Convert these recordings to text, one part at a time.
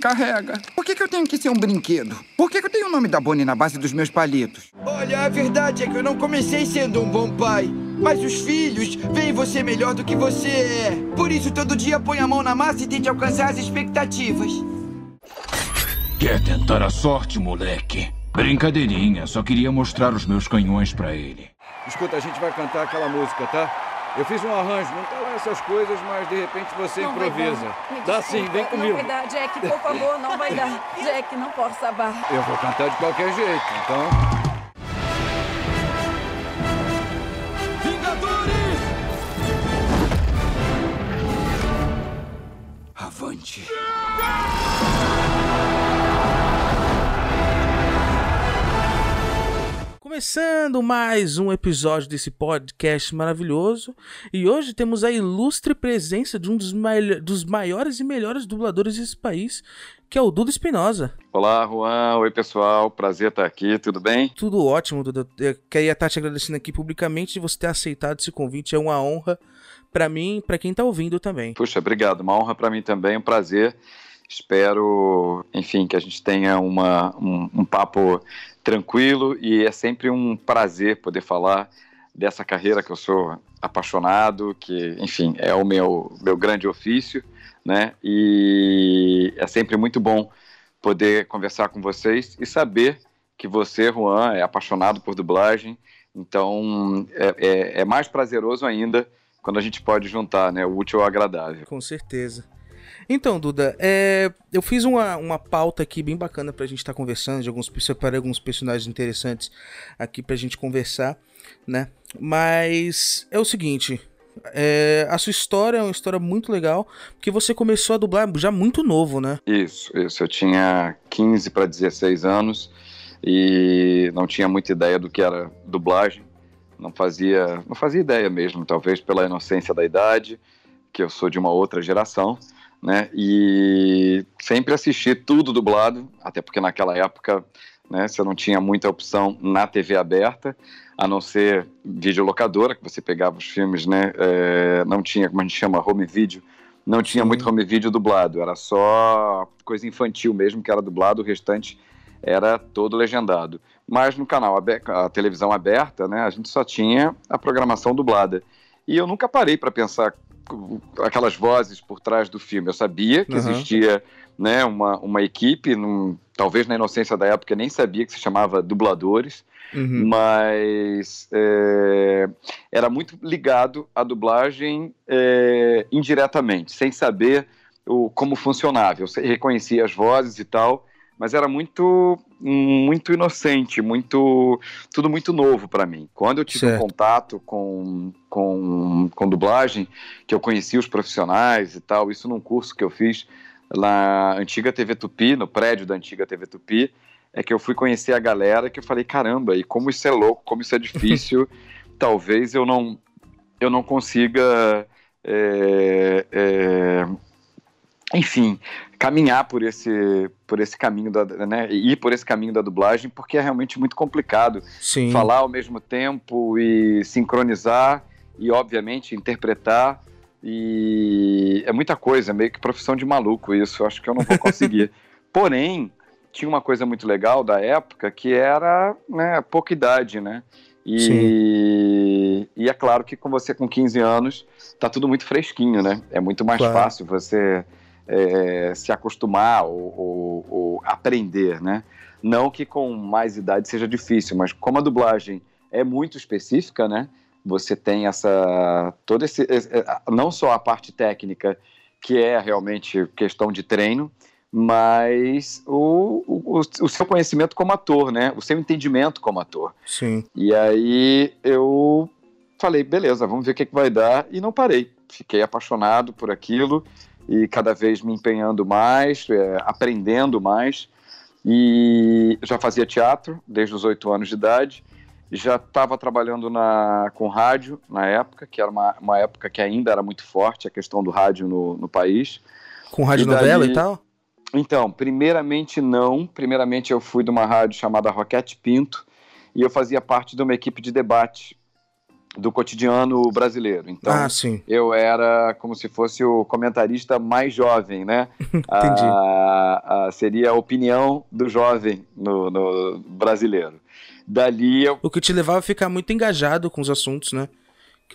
carrega? Por que, que eu tenho que ser um brinquedo? Por que, que eu tenho o nome da Bonnie na base dos meus palitos? Olha, a verdade é que eu não comecei sendo um bom pai. Mas os filhos veem você melhor do que você é. Por isso, todo dia põe a mão na massa e tente alcançar as expectativas. Quer tentar a sorte, moleque? Brincadeirinha, só queria mostrar os meus canhões pra ele. Escuta, a gente vai cantar aquela música, tá? Eu fiz um arranjo, não tá lá essas coisas, mas de repente você Não improvisa. vai dar. Me Dá sim, vem comigo. Não vai dar, Jack, por favor, não vai dar. Jack, não posso salvar. Eu vou cantar de qualquer jeito, então. Avante. Começando mais um episódio desse podcast maravilhoso. E hoje temos a ilustre presença de um dos, mai- dos maiores e melhores dubladores desse país, que é o Duda Espinosa. Olá, Juan. Oi, pessoal. Prazer estar aqui. Tudo bem? Tudo ótimo, Duda. Eu queria estar te agradecendo aqui publicamente de você ter aceitado esse convite. É uma honra pra mim e pra quem tá ouvindo também. Puxa, obrigado. Uma honra para mim também, um prazer. Espero, enfim, que a gente tenha uma, um, um papo tranquilo e é sempre um prazer poder falar dessa carreira que eu sou apaixonado, que, enfim, é o meu, meu grande ofício, né? E é sempre muito bom poder conversar com vocês e saber que você, Juan, é apaixonado por dublagem. Então, é, é, é mais prazeroso ainda quando a gente pode juntar, né? O útil ao agradável. Com certeza. Então, Duda, é, eu fiz uma, uma pauta aqui bem bacana pra gente estar conversando, de alguns, separei alguns personagens interessantes aqui pra gente conversar, né? Mas é o seguinte, é, a sua história é uma história muito legal, porque você começou a dublar já muito novo, né? Isso, isso. Eu tinha 15 para 16 anos e não tinha muita ideia do que era dublagem. Não fazia, não fazia ideia mesmo, talvez pela inocência da idade, que eu sou de uma outra geração, né? E sempre assisti tudo dublado, até porque naquela época, né, você não tinha muita opção na TV aberta, a não ser videolocadora, que você pegava os filmes, né? é, não tinha, como a gente chama, home video, não tinha Sim. muito home video dublado, era só coisa infantil mesmo que era dublado, o restante era todo legendado. Mas no canal, a televisão aberta, né, a gente só tinha a programação dublada. E eu nunca parei para pensar aquelas vozes por trás do filme. Eu sabia que Aham. existia né, uma, uma equipe, num- talvez na inocência da época eu nem sabia que se chamava dubladores, Uhum. mas é, era muito ligado à dublagem é, indiretamente, sem saber o, como funcionava. Eu reconhecia as vozes e tal, mas era muito muito inocente, muito tudo muito novo para mim. Quando eu tive um contato com, com, com dublagem, que eu conheci os profissionais e tal, isso num curso que eu fiz na antiga TV Tupi, no prédio da antiga TV Tupi, é que eu fui conhecer a galera que eu falei, caramba, e como isso é louco, como isso é difícil, talvez eu não eu não consiga é, é, enfim, caminhar por esse por esse caminho da, né, ir por esse caminho da dublagem, porque é realmente muito complicado Sim. falar ao mesmo tempo e sincronizar e obviamente interpretar e é muita coisa, meio que profissão de maluco isso, eu acho que eu não vou conseguir. Porém, tinha uma coisa muito legal da época que era né, pouca idade, né? E, e é claro que com você com 15 anos tá tudo muito fresquinho, né? É muito mais Claro. fácil você é, se acostumar ou, ou- ou aprender, né? Não que com mais idade seja difícil, mas como a dublagem é muito específica, né? Você tem essa todo esse esse- não só a parte técnica que é realmente questão de treino, mas o, o, o seu conhecimento como ator, né? O seu entendimento como ator. Sim. E aí eu falei, beleza, vamos ver o que, que vai dar. E não parei. Fiquei apaixonado por aquilo e cada vez me empenhando mais, é, aprendendo mais. E já fazia teatro desde os oito anos de idade. Já estava trabalhando na, com rádio na época, que era uma, uma época que ainda era muito forte a questão do rádio no, no país. Com rádio E daí- novela e tal? Então, primeiramente não. Primeiramente eu fui de uma rádio chamada Roquete Pinto e eu fazia parte de uma equipe de debate do cotidiano brasileiro. Então, ah, sim. eu era como se fosse o comentarista mais jovem, né? Entendi. Ah, ah, seria a opinião do jovem no, no brasileiro. Dali eu O que te levava a ficar muito engajado com os assuntos, né?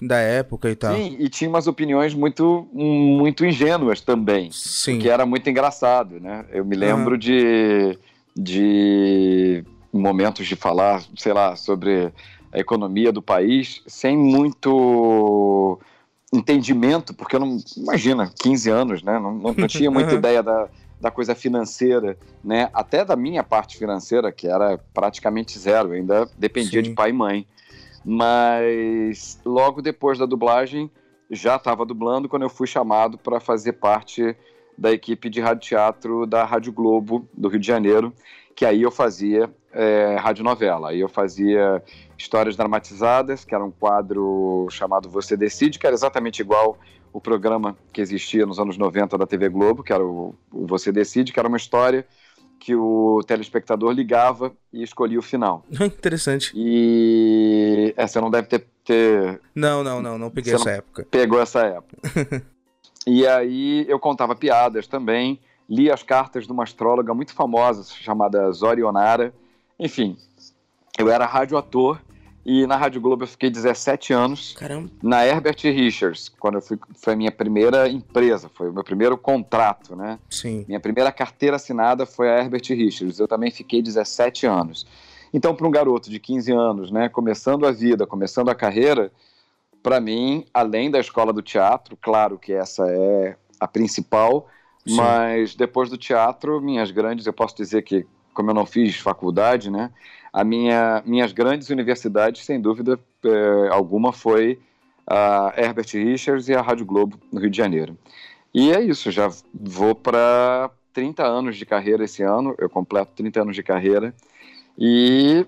Da época e tal. Sim, e tinha umas opiniões muito, muito ingênuas também. Sim. Que era muito engraçado, né? Eu me lembro de, de momentos de falar, sei lá, sobre a economia do país sem muito entendimento, porque eu não. Imagina, 15 anos, né? Não, não, não tinha muita ideia da, da coisa financeira, né? Até da minha parte financeira, que era praticamente zero, ainda dependia Sim. de pai e mãe. Mas logo depois da dublagem, já estava dublando quando eu fui chamado para fazer parte da equipe de rádio teatro da Rádio Globo do Rio de Janeiro, que aí eu fazia é, radionovela. Aí eu fazia histórias dramatizadas, que era um quadro chamado Você Decide, que era exatamente igual o programa que existia nos anos 90 da TV Globo, que era o, Você Decide, que era uma história que o telespectador ligava e escolhia o final. Interessante. E essa não deve ter, ter Não, não, não, não peguei Você essa não- época. pegou essa época. e aí eu contava piadas também, li as cartas de uma astróloga muito famosa chamada Zorionara. Enfim, eu era radioator e na Rádio Globo eu fiquei 17 anos. Caramba. Na Herbert Richards, quando eu fui, foi a minha primeira empresa, foi o meu primeiro contrato, né? Sim. Minha primeira carteira assinada foi a Herbert Richards. Eu também fiquei 17 anos. Então, para um garoto de 15 anos, né, começando a vida, começando a carreira, para mim, além da escola do teatro, claro que essa é a principal, Sim. mas depois do teatro, minhas grandes, eu posso dizer que, como eu não fiz faculdade, né, a minha, minhas grandes universidades, sem dúvida eh, alguma, foi a Herbert Richards e a Rádio Globo, no Rio de Janeiro. E é isso, já vou para 30 anos de carreira esse ano, eu completo 30 anos de carreira, e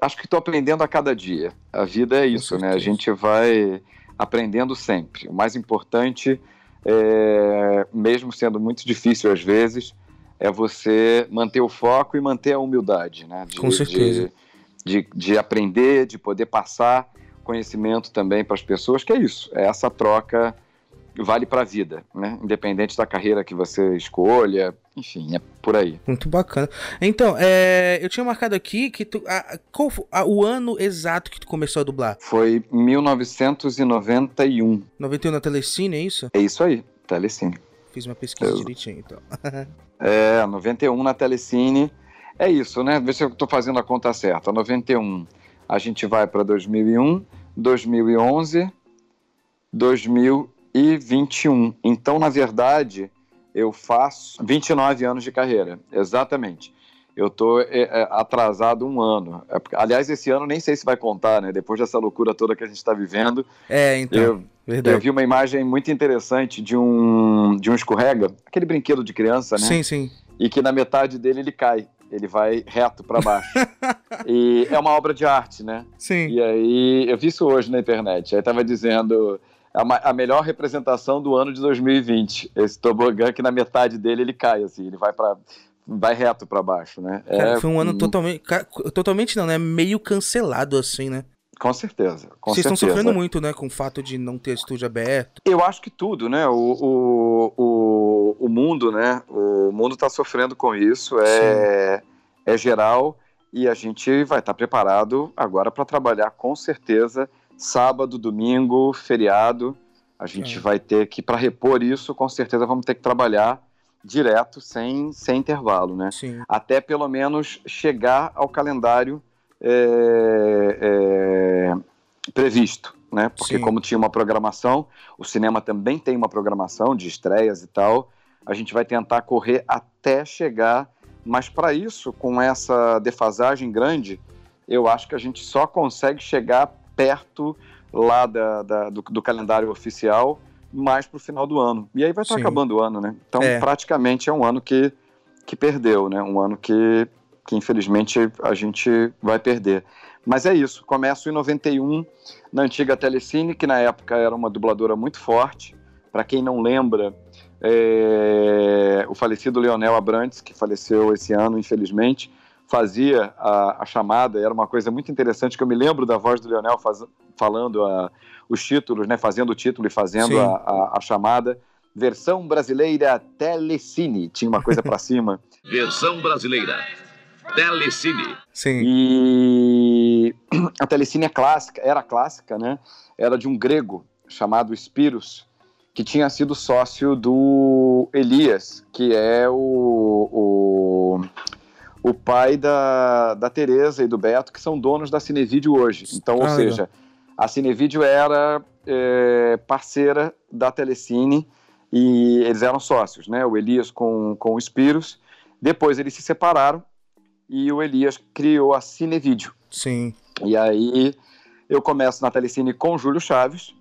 acho que estou aprendendo a cada dia. A vida é isso, né? A gente vai aprendendo sempre. O mais importante, é, mesmo sendo muito difícil às vezes, é você manter o foco e manter a humildade, né? De, Com certeza. De, de, de aprender, de poder passar conhecimento também para as pessoas, que é isso, é essa troca vale para a vida, né? Independente da carreira que você escolha, enfim, é por aí. Muito bacana. Então, é, eu tinha marcado aqui que tu. a- qual a- o ano exato que tu começou a dublar? Foi 1991. 91 na Telecine, é isso? É isso aí, Telecine. Fiz uma pesquisa Eu- direitinho, então. É, 91 na Telecine. É isso, né? Vê se eu tô fazendo a conta certa. 91, a gente vai para 2001, 2011, 2021. Então, na verdade, eu faço 29 anos de carreira. Exatamente. Eu tô é, é, atrasado um ano. É aliás, esse ano nem sei se vai contar, né? Depois dessa loucura toda que a gente está vivendo, É, então. eu, eu verdade. vi uma imagem muito interessante de um, de um escorrega, aquele brinquedo de criança, né? Sim, sim. E que na metade dele ele cai, ele vai reto para baixo. e é uma obra de arte, né? Sim. E aí, eu vi isso hoje na internet. Aí tava dizendo a, a melhor representação do ano de 2020. Esse tobogã que na metade dele ele cai, assim, ele vai para vai reto para baixo, né? Cara, É, foi um ano totalmente. Totalmente não, né? Meio cancelado, assim, né? Com certeza, com Vocês estão certeza. sofrendo muito, né? Com o fato de não ter estúdio aberto. Eu acho que tudo, né? O, o, o, mundo, né? O mundo está sofrendo com isso, é, é geral e a gente vai estar preparado agora para trabalhar com certeza sábado, domingo, feriado. A gente É. vai ter que, para repor isso, com certeza vamos ter que trabalhar direto, sem, sem intervalo, né? Sim. até pelo menos chegar ao calendário é, é, previsto, né? Porque Sim. como tinha uma programação, o cinema também tem uma programação de estreias e tal. A gente vai tentar correr até chegar, mas para isso, com essa defasagem grande, eu acho que a gente só consegue chegar perto lá da- da- do, do calendário oficial mais para o final do ano. E aí vai estar Sim. acabando o ano, né? Então, É. praticamente é um ano que, que perdeu, né? Um ano que, que infelizmente a gente vai perder. Mas é isso, começo em 91 na antiga Telecine, que na época era uma dubladora muito forte. Para quem não lembra, é, o falecido Leonel Abrantes, que faleceu esse ano, infelizmente, fazia a, a, chamada, era uma coisa muito interessante que eu me lembro da voz do Leonel faz, falando a, os títulos, né, fazendo o título e fazendo a, a, a, chamada. Versão brasileira Telecine, tinha uma coisa para cima. Versão brasileira Telecine. Sim. E a Telecine é clássica, era clássica, né? Era de um grego chamado Spiros, que tinha sido sócio do Elias, que é o, o, o pai da, da Tereza e do Beto, que são donos da Cinevídeo hoje. Então, ou ah, seja, a Cinevídeo era é, parceira da Telecine e eles eram sócios, né? O Elias com, com o Spiros. Depois eles se separaram e o Elias criou a Cinevídeo. Sim. E aí eu começo na Telecine com o Júlio Chaves,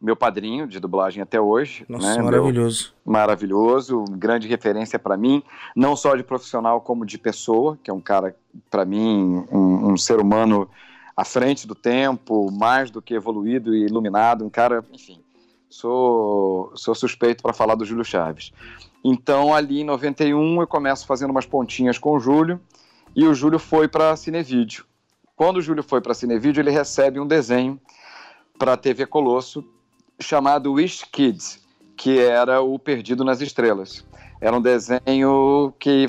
meu padrinho de dublagem até hoje. Nossa, né? maravilhoso. Meu, maravilhoso, grande referência para mim, não só de profissional como de pessoa, que é um cara, para mim, um, um, ser humano à frente do tempo, mais do que evoluído e iluminado, um cara, enfim, sou, sou suspeito para falar do Júlio Chaves. Então, ali em 91, eu começo fazendo umas pontinhas com o Júlio, e o Júlio foi para Cinevídeo. Quando o Júlio foi para Cinevídeo, ele recebe um desenho para a TV Colosso chamado Wish Kids, que era o Perdido nas Estrelas. Era um desenho que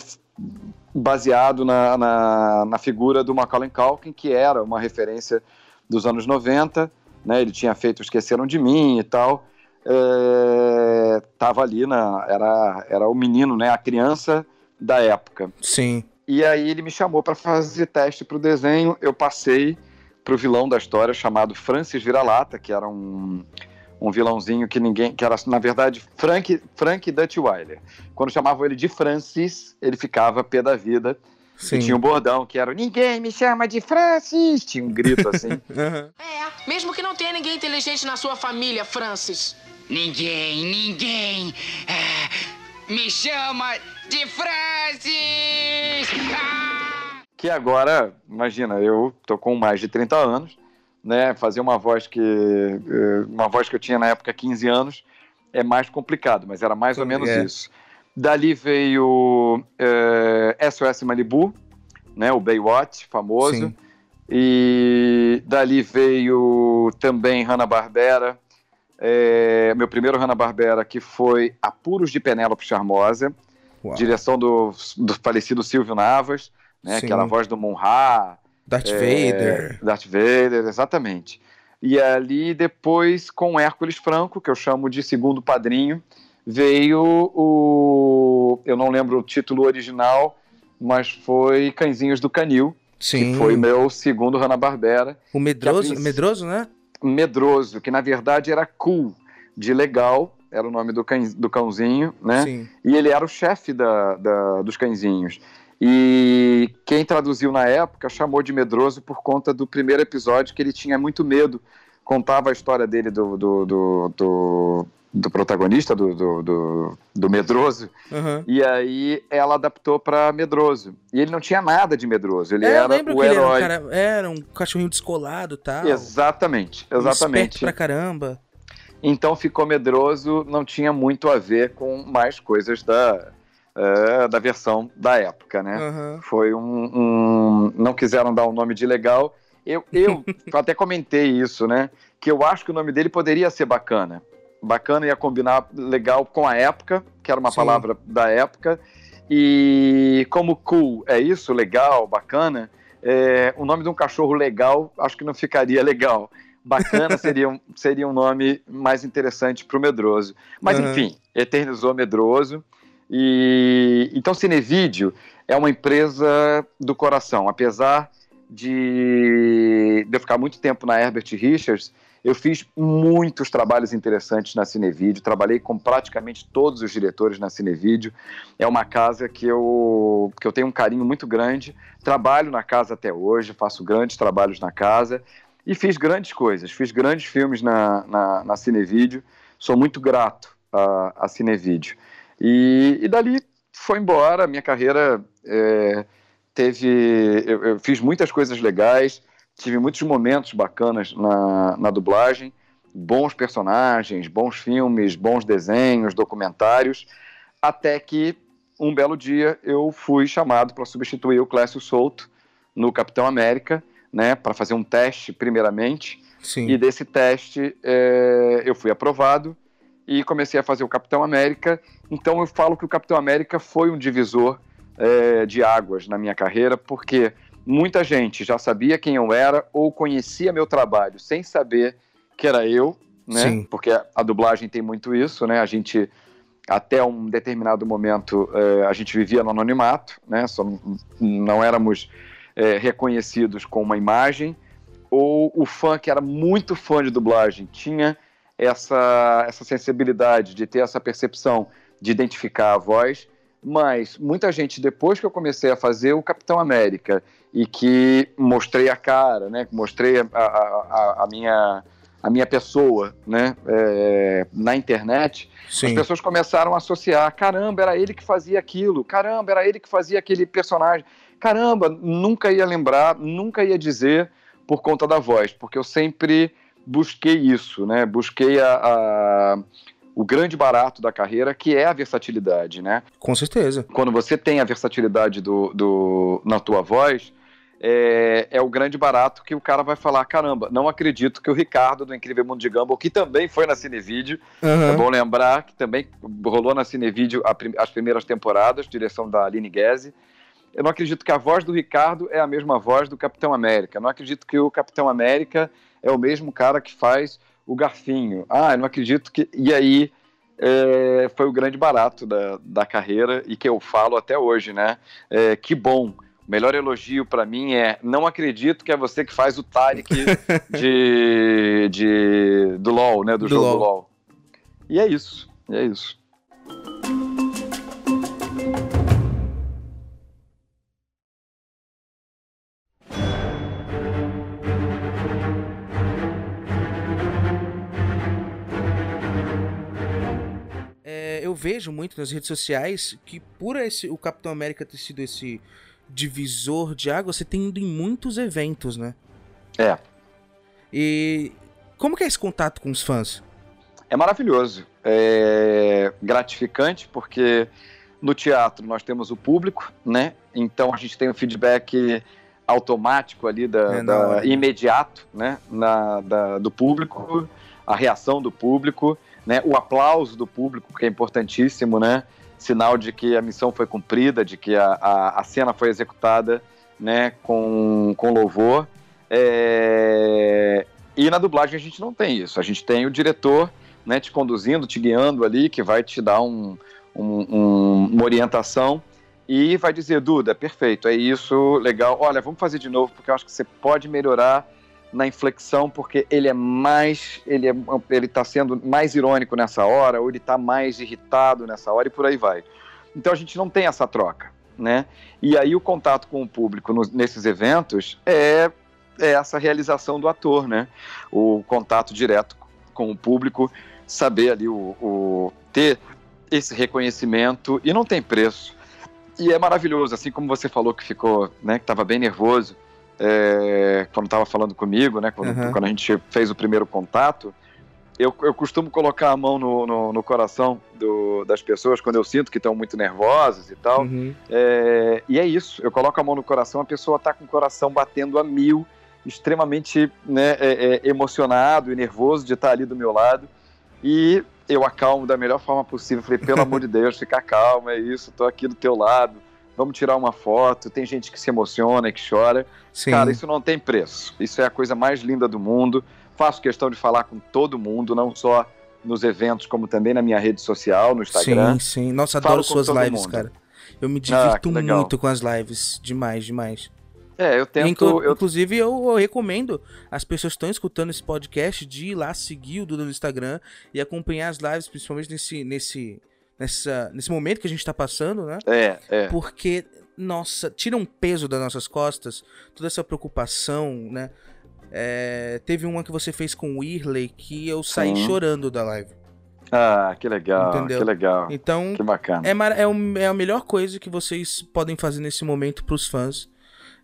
baseado na, na, na figura do Macaulay Culkin, que era uma referência dos anos 90, né? Ele tinha feito Esqueceram de Mim e tal. É, tava ali na era era o menino, né? A criança da época. Sim. E aí ele me chamou para fazer teste para o desenho. Eu passei para o vilão da história chamado Francis Vira-Lata, que era um um vilãozinho que ninguém, que era na verdade Frank, Frank Dutchweiler. Quando chamavam ele de Francis, ele ficava pé da vida. Sim. E tinha um bordão que era ninguém me chama de Francis, tinha um grito assim. é, mesmo que não tenha ninguém inteligente na sua família, Francis. Ninguém, ninguém é, me chama de Francis. Ah! Que agora, imagina, eu tô com mais de 30 anos né, fazer uma voz que eh, uma voz que eu tinha na época 15 anos é mais complicado, mas era mais ou menos é. isso. Dali veio é, eh, SOS Malibu, né, o Baywatch famoso. Sim. E dali veio também Hanna-Barbera, é, meu primeiro Hanna-Barbera, que foi Apuros de Penélope Charmosa, Uau. direção do, do falecido Silvio Navas, né, aquela voz do Monra, Darth é, Vader. Darth Vader, exatamente. E ali depois, com Hércules Franco, que eu chamo de segundo padrinho, veio o. Eu não lembro o título original, mas foi Cãezinhos do Canil. Sim. Que foi meu segundo Hanna-Barbera. O Medroso. Medroso, né? Medroso, que na verdade era cool, de legal, era o nome do, cães, do cãozinho, né? Sim. E ele era o chefe da, da, dos cãezinhos. E quem traduziu na época chamou de medroso por conta do primeiro episódio que ele tinha muito medo. Contava a história dele do, do, do, do, do protagonista, do, do, do, medroso. Uhum. E aí ela adaptou para medroso. E ele não tinha nada de medroso. Ele é, era o herói. Era um, cara, era um cachorrinho descolado tal. Exatamente, exatamente. Um pra caramba. Então ficou medroso, não tinha muito a ver com mais coisas da, é, da versão da época, né? Uhum. Foi um, um, Não quiseram dar o um nome de legal. Eu, eu até comentei isso, né? Que eu acho que o nome dele poderia ser bacana. Bacana ia combinar legal com a época, que era uma Sim. palavra da época. E como cool é isso, legal, bacana, é, o nome de um cachorro legal acho que não ficaria legal. Bacana seria um, seria um nome mais interessante para o Medroso. Mas uhum. enfim, eternizou Medroso. E então Cinevídeo é uma empresa do coração, apesar de, de eu ficar muito tempo na Herbert Richards, eu fiz muitos trabalhos interessantes na Cinevídeo, trabalhei com praticamente todos os diretores na Cinevídeo. É uma casa que eu, que eu tenho um carinho muito grande. Trabalho na casa até hoje, faço grandes trabalhos na casa e fiz grandes coisas. Fiz grandes filmes na, na, na Cinevídeo. Sou muito grato à, à Cinevídeo. E, e dali foi embora, minha carreira é, teve. Eu, eu, fiz muitas coisas legais, tive muitos momentos bacanas na, na dublagem, bons personagens, bons filmes, bons desenhos, documentários, até que um belo dia eu fui chamado para substituir o Clécio Souto no Capitão América, né, para fazer um teste primeiramente. Sim. E desse teste é, eu fui aprovado e comecei a fazer o Capitão América. Então eu falo que o Capitão América foi um divisor é, de águas na minha carreira, porque muita gente já sabia quem eu era ou conhecia meu trabalho sem saber que era eu, né? Sim. Porque a dublagem tem muito isso, né? A gente até um determinado momento eh, a gente vivia no anonimato, né? Só não éramos eh, reconhecidos com uma imagem. Ou o fã que era muito fã de dublagem tinha essa essa sensibilidade de ter essa percepção de identificar a voz. Mas muita gente depois que eu comecei a fazer o Capitão América e que mostrei a cara, né? Mostrei a, a, a, a minha a minha pessoa, né, é, na internet, Sim. as pessoas começaram a associar, caramba, era ele que fazia aquilo, caramba, era ele que fazia aquele personagem, caramba, nunca ia lembrar, nunca ia dizer por conta da voz, porque eu sempre busquei isso, né, busquei a, a o grande barato da carreira, que é a versatilidade, né? Com certeza. Quando você tem a versatilidade do, do na tua voz, é, é, o grande barato que o cara vai falar: caramba, não acredito que o Ricardo do Incrível Mundo de Gumball, que também foi na Cinevídeo, Uhum. é bom lembrar que também rolou na Cinevídeo as primeiras temporadas, direção da Aline Guese. Eu não acredito que a voz do Ricardo é a mesma voz do Capitão América. Eu não acredito que o Capitão América é o mesmo cara que faz o Garfinho. Ah, eu não acredito que. E aí. é, foi o grande barato da, da carreira e que eu falo até hoje, né? É, que bom. O melhor elogio pra mim é não acredito que é você que faz o Tarek de, de, do LoL, né? Do, Do jogo LoL. LoL. E é isso. E é isso. Vejo muito nas redes sociais que por esse, o Capitão América ter sido esse divisor de água, você tem ido em muitos eventos, né? É. E como que é esse contato com os fãs? É maravilhoso. É gratificante porque no teatro nós temos o público, né? Então a gente tem o feedback automático ali da, É, da- imediato, né? Na, da- do público, a reação do público, né? O aplauso do público que é importantíssimo, né? Sinal de que a missão foi cumprida, de que a, a, a cena foi executada, né? Com, com louvor. É, E na dublagem a gente não tem isso. A gente tem o diretor né, te conduzindo, te guiando ali, que vai te dar um, um- um- uma orientação e vai dizer, Duda, perfeito, é isso, legal. Olha, vamos fazer de novo, porque eu acho que você pode melhorar na inflexão, porque ele é mais, ele é, ele está sendo mais irônico nessa hora, ou ele está mais irritado nessa hora, e por aí vai. Então a gente não tem essa troca, né? E aí o contato com o público nos- nesses eventos é, é essa realização do ator, né? O contato direto com o público, saber ali o, o- ter esse reconhecimento e não tem preço. E é maravilhoso, assim como você falou que ficou, né, que estava bem nervoso é, quando estava falando comigo, né, quando, Uhum. quando a gente fez o primeiro contato. Eu, eu costumo colocar a mão no, no, no coração do- das pessoas quando eu sinto que estão muito nervosas e tal. Uhum. É, e é isso, eu coloco a mão no coração, a pessoa está com o coração batendo a mil, extremamente né, é, é, emocionado e nervoso de estar ali do meu lado. E eu acalmo da melhor forma possível. Falei, pelo amor de Deus, fica calmo, é isso, tô aqui do teu lado, vamos tirar uma foto. Tem gente que se emociona, que chora. Sim. Cara, isso não tem preço. Isso é a coisa mais linda do mundo. Faço questão de falar com todo mundo, não só nos eventos, como também na minha rede social, no Instagram. Sim, sim. Nossa, Falo adoro com suas lives, mundo. cara. Eu me Ah, divirto legal. muito com as lives. Demais, demais. É, eu tento. Inclu- eu- Inclusive, eu, eu recomendo as pessoas que estão escutando esse podcast de ir lá seguir o Duda no Instagram e acompanhar as lives, principalmente nesse, nesse, nessa, nesse momento que a gente tá passando, né? É, é. Porque, nossa, tira um peso das nossas costas, toda essa preocupação, né? É, teve uma que você fez com o Irley que eu saí chorando da live. Ah, que legal, Entendeu? que legal. Então, Que bacana. é, é, o- é a melhor coisa que vocês podem fazer nesse momento pros fãs.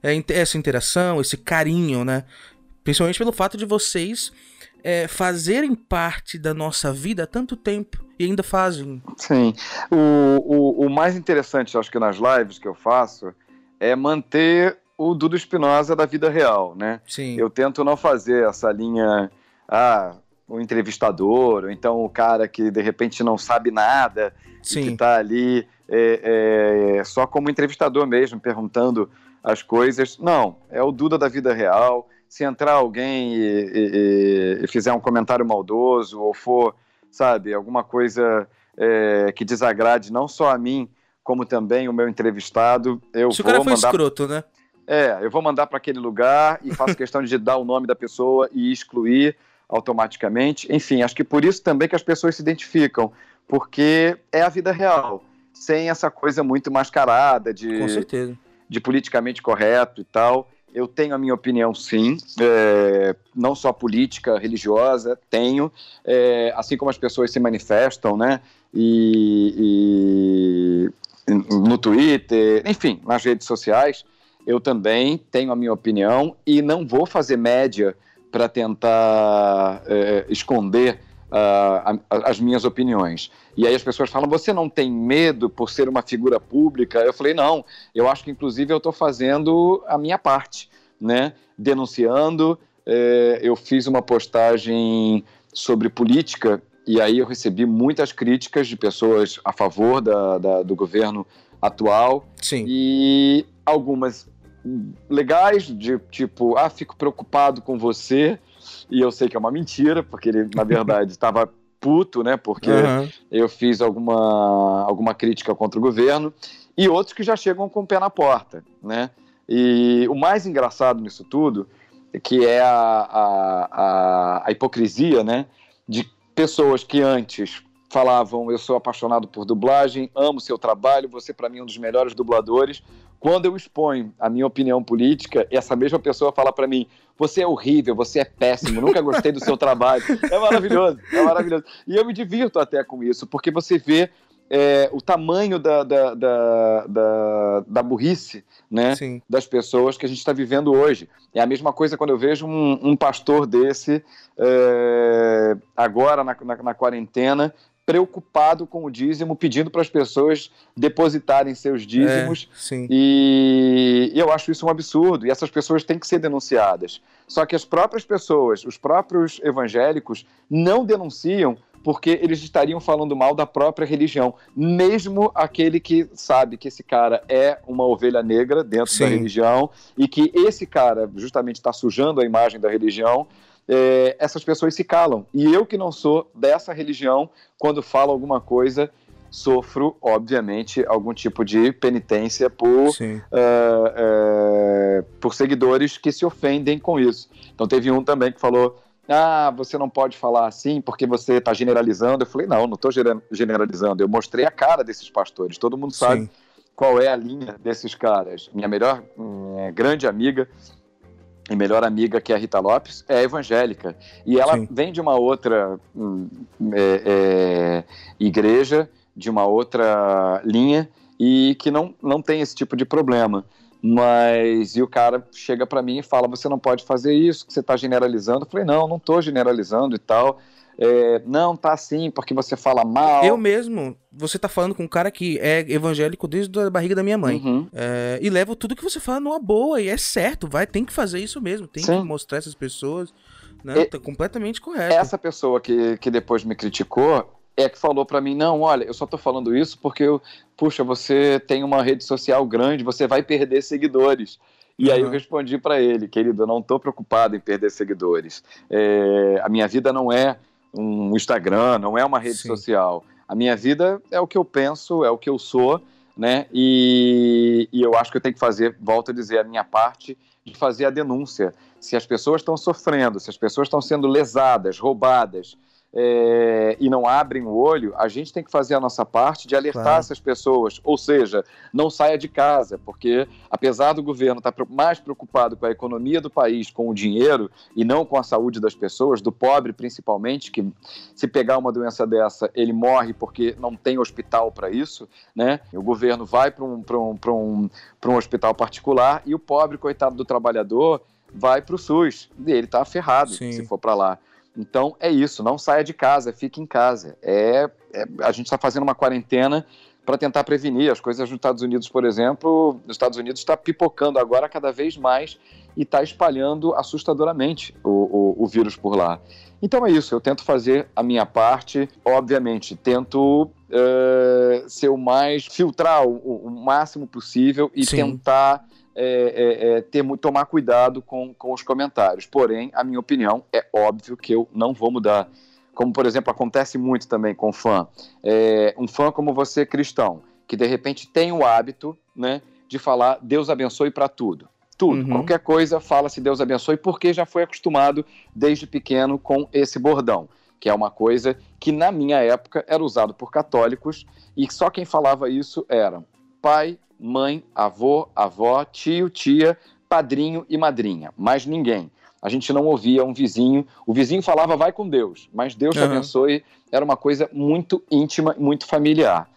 É inte- essa interação, esse carinho, né? Principalmente pelo fato de vocês é, fazerem parte da nossa vida há tanto tempo. E ainda fazem. Sim. O, o, o mais interessante, acho que nas lives que eu faço, é manter o Dudu Espinosa da vida real, né? Sim. Eu tento não fazer essa linha, ah, o entrevistador, ou então o cara que de repente não sabe nada, Sim. que tá ali é, é, só como entrevistador mesmo, perguntando as coisas. Não, é o Duda da vida real. Se entrar alguém e, e, e fizer um comentário maldoso, ou for, sabe, alguma coisa é, que desagrade não só a mim, como também o meu entrevistado, eu Se o vou cara for mandar... escroto, né? É, eu vou mandar para aquele lugar e faço questão de dar o nome da pessoa e excluir automaticamente. Enfim, acho que por isso também que as pessoas se identificam, porque é a vida real, sem essa coisa muito mascarada de, de politicamente correto e tal. Eu tenho a minha opinião, sim, é, não só política, religiosa, tenho, é, assim como as pessoas se manifestam, né? E, e no Twitter, enfim, nas redes sociais, eu também tenho a minha opinião e não vou fazer média para tentar é, esconder uh, a, as minhas opiniões. E aí as pessoas falam: você não tem medo por ser uma figura pública? Eu falei: não, eu acho que inclusive eu estou fazendo a minha parte, né? Denunciando. É, eu fiz uma postagem sobre política e aí eu recebi muitas críticas de pessoas a favor da, da, do governo atual. Sim. E algumas legais, de tipo, ah, fico preocupado com você. E eu sei que é uma mentira, porque ele, na verdade, estava puto, né? Porque Aham. eu fiz alguma, alguma crítica contra o governo. E outros que já chegam com o pé na porta, né? E o mais engraçado nisso tudo, que é a, a, a, a hipocrisia, né? De pessoas que antes falavam eu sou apaixonado por dublagem, amo seu trabalho, você para mim é um dos melhores dubladores. Quando eu exponho a minha opinião política, essa mesma pessoa fala para mim: você é horrível, você é péssimo, nunca gostei do seu trabalho. É maravilhoso, é maravilhoso. E eu me divirto até com isso, porque você vê é, o tamanho da, da, da, da, da burrice né, Sim. das pessoas que a gente está vivendo hoje. É a mesma coisa quando eu vejo um, um pastor desse é, agora na, na, na quarentena preocupado com o dízimo, pedindo para as pessoas depositarem seus dízimos. É. E, e eu acho isso um absurdo. E essas pessoas têm que ser denunciadas. Só que as próprias pessoas, os próprios evangélicos, não denunciam porque eles estariam falando mal da própria religião. Mesmo aquele que sabe que esse cara é uma ovelha negra dentro da Sim. religião e que esse cara justamente está sujando a imagem da religião, é, essas pessoas se calam. E eu que não sou dessa religião, quando falo alguma coisa, sofro, obviamente, algum tipo de penitência por, é, é, por seguidores que se ofendem com isso. Então teve um também que falou. Ah, você não pode falar assim porque você está generalizando. Eu falei, não, não estou generalizando. Eu mostrei a cara desses pastores. Todo mundo sabe Sim. qual é a linha desses caras. Minha melhor, minha grande amiga e melhor amiga, que é a Rita Lopes, é evangélica. E ela Sim. vem de uma outra hum, é, é, igreja, de uma outra linha, e que não, não tem esse tipo de problema. Mas, e o cara chega para mim e fala: você não pode fazer isso, que você está generalizando. Eu falei: não, não estou generalizando e tal. É, não, tá assim, porque você fala mal. Eu mesmo, você tá falando com um cara que é evangélico desde a barriga da minha mãe. Uhum. É, e levo tudo que você fala numa boa, e é certo, vai, tem que fazer isso mesmo, tem Sim. que mostrar essas pessoas. Né? E- Tá completamente correto. Essa pessoa que, que depois me criticou é que falou pra mim: não, olha, eu só tô falando isso porque, eu, puxa, você tem uma rede social grande, você vai perder seguidores. E aí eu Uhum. respondi pra ele, querido, eu não tô preocupado em perder seguidores. É, a minha vida não é um Instagram, não é uma rede Sim. social. A minha vida é o que eu penso, é o que eu sou, né? E, e eu acho que eu tenho que fazer, volto a dizer, a minha parte de fazer a denúncia. Se as pessoas estão sofrendo, se as pessoas estão sendo lesadas, roubadas, é, e não abrem o olho, a gente tem que fazer a nossa parte de alertar Claro. essas pessoas. Ou seja, não saia de casa, porque apesar do governo estar pre- mais preocupado com a economia do país, com o dinheiro, e não com a saúde das pessoas, do pobre principalmente, que se pegar uma doença dessa, ele morre porque não tem hospital para isso, né? O governo vai para um, pra um, pra um, pra um hospital particular e o pobre, coitado do trabalhador, vai para o SUS. E ele está ferrado Sim. se for para lá. Então é isso, não saia de casa, fique em casa. É, é a gente está fazendo uma quarentena para tentar prevenir as coisas nos Estados Unidos, por exemplo. Os Estados Unidos está pipocando agora cada vez mais e está espalhando assustadoramente o, o, o, vírus por lá. Então é isso, eu tento fazer a minha parte, obviamente, tento uh, ser o mais. filtrar o, o máximo possível e Sim. tentar. É, é, é, ter, tomar cuidado com, com os comentários. Porém, a minha opinião é óbvio que eu não vou mudar. Como, por exemplo, acontece muito também com fã. É, um fã como você, cristão, que de repente tem o hábito né, de falar Deus abençoe para tudo. Tudo, uhum. qualquer coisa, fala-se Deus abençoe, porque já foi acostumado desde pequeno com esse bordão, que é uma coisa que na minha época era usado por católicos e só quem falava isso era pai, mãe, avô, avó, tio, tia, padrinho e madrinha, mais ninguém. A gente não ouvia um vizinho, o vizinho falava vai com Deus, mas Deus te uhum. abençoe era uma coisa muito íntima, muito familiar.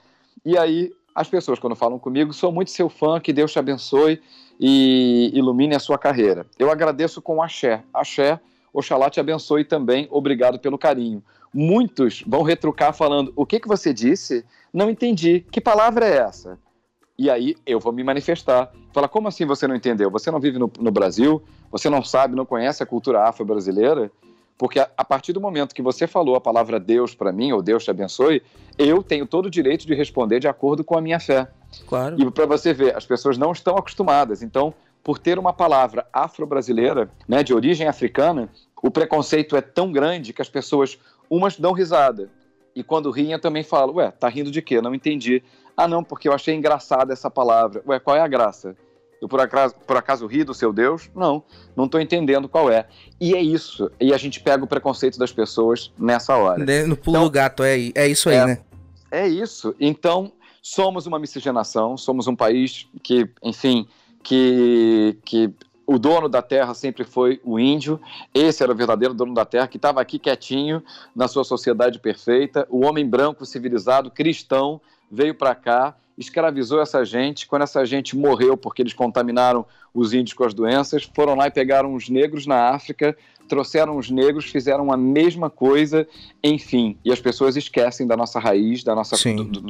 E aí as pessoas quando falam comigo, sou muito seu fã, que Deus te abençoe e ilumine a sua carreira. Eu agradeço com axé. Axé, Oxalá te abençoe também, obrigado pelo carinho. Muitos vão retrucar falando: o que, que você disse? Não entendi. Que palavra é essa? E aí eu vou me manifestar. Falar: como assim você não entendeu? Você não vive no, no Brasil? Você não sabe, não conhece a cultura afro-brasileira? Porque a, a, partir do momento que você falou a palavra Deus para mim, ou Deus te abençoe, eu tenho todo o direito de responder de acordo com a minha fé. Claro. E para você ver, as pessoas não estão acostumadas. Então, por ter uma palavra afro-brasileira, né, de origem africana, o preconceito é tão grande que as pessoas, umas dão risada. E quando riem, eu também falo, ué, tá rindo de quê? Não entendi. Ah, não, porque eu achei engraçada essa palavra. Ué, qual é a graça? Eu por acaso, por acaso ri do seu Deus? Não, não estou entendendo qual é. E é isso. E a gente pega o preconceito das pessoas nessa hora. Né, no pulo então, do gato, é, é isso aí, é, né? É isso. Então, somos uma miscigenação, somos um país que, enfim, que, que o dono da terra sempre foi o índio, esse era o verdadeiro dono da terra, que estava aqui quietinho na sua sociedade perfeita. O homem branco, civilizado, cristão, veio para cá escravizou essa gente. Quando essa gente morreu porque eles contaminaram os índios com as doenças, foram lá e pegaram os negros na África, trouxeram os negros, fizeram a mesma coisa, enfim. E as pessoas esquecem da nossa raiz, da nossa, do, do,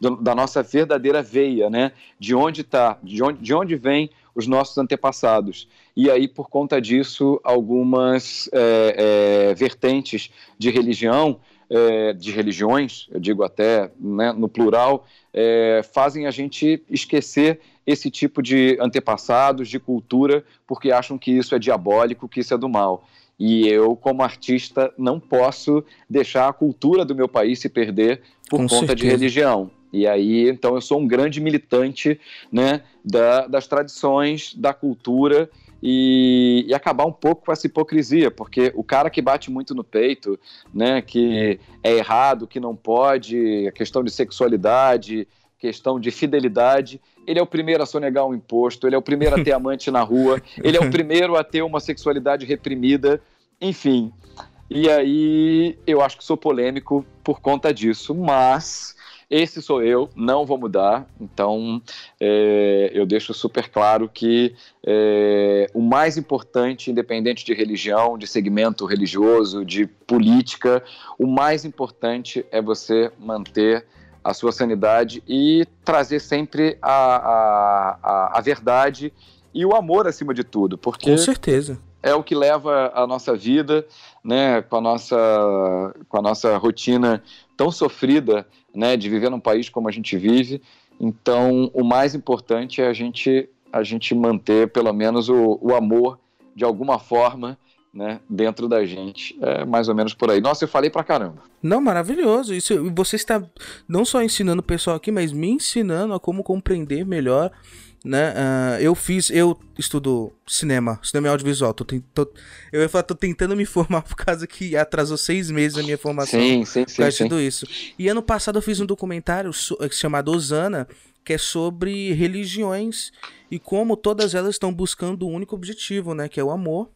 do, da nossa verdadeira veia, né? De onde está, de onde, de onde vem os nossos antepassados. E aí, por conta disso, algumas é, é, vertentes de religião é, de religiões, eu digo até né, no plural, é, fazem a gente esquecer esse tipo de antepassados, de cultura, porque acham que isso é diabólico, que isso é do mal. E eu, como artista, não posso deixar a cultura do meu país se perder por Com conta certeza. de religião. E aí, então, eu sou um grande militante né, da, das tradições, da cultura e, e, acabar um pouco com essa hipocrisia, porque o cara que bate muito no peito, né, que é errado, que não pode, a questão de sexualidade, questão de fidelidade, ele é o primeiro a sonegar um imposto, ele é o primeiro a ter amante na rua, ele é o primeiro a ter uma sexualidade reprimida, enfim. E aí eu acho que sou polêmico por conta disso, mas esse sou eu, não vou mudar. Então, é, eu deixo super claro que é, o mais importante, independente de religião, de segmento religioso, de política, o mais importante é você manter a sua sanidade e trazer sempre a, a, a, a verdade e o amor acima de tudo. Porque Com certeza é o que leva a nossa vida, né, com a nossa, com a nossa rotina tão sofrida, né, de viver num país como a gente vive. Então, o mais importante é a gente, a gente manter pelo menos o, o amor de alguma forma né, dentro da gente. É mais ou menos por aí. Nossa, eu falei pra caramba. Não, maravilhoso. Isso, você está não só ensinando o pessoal aqui, mas me ensinando a como compreender melhor né? Uh, eu fiz, eu estudo cinema, cinema e audiovisual. Tô, tô, eu ia falar, tô tentando me formar por causa que atrasou seis meses a minha formação. Sim, sim, sim. tudo isso. E ano passado eu fiz um documentário chamado Osana, que é sobre religiões e como todas elas estão buscando um único objetivo, né? Que é o amor,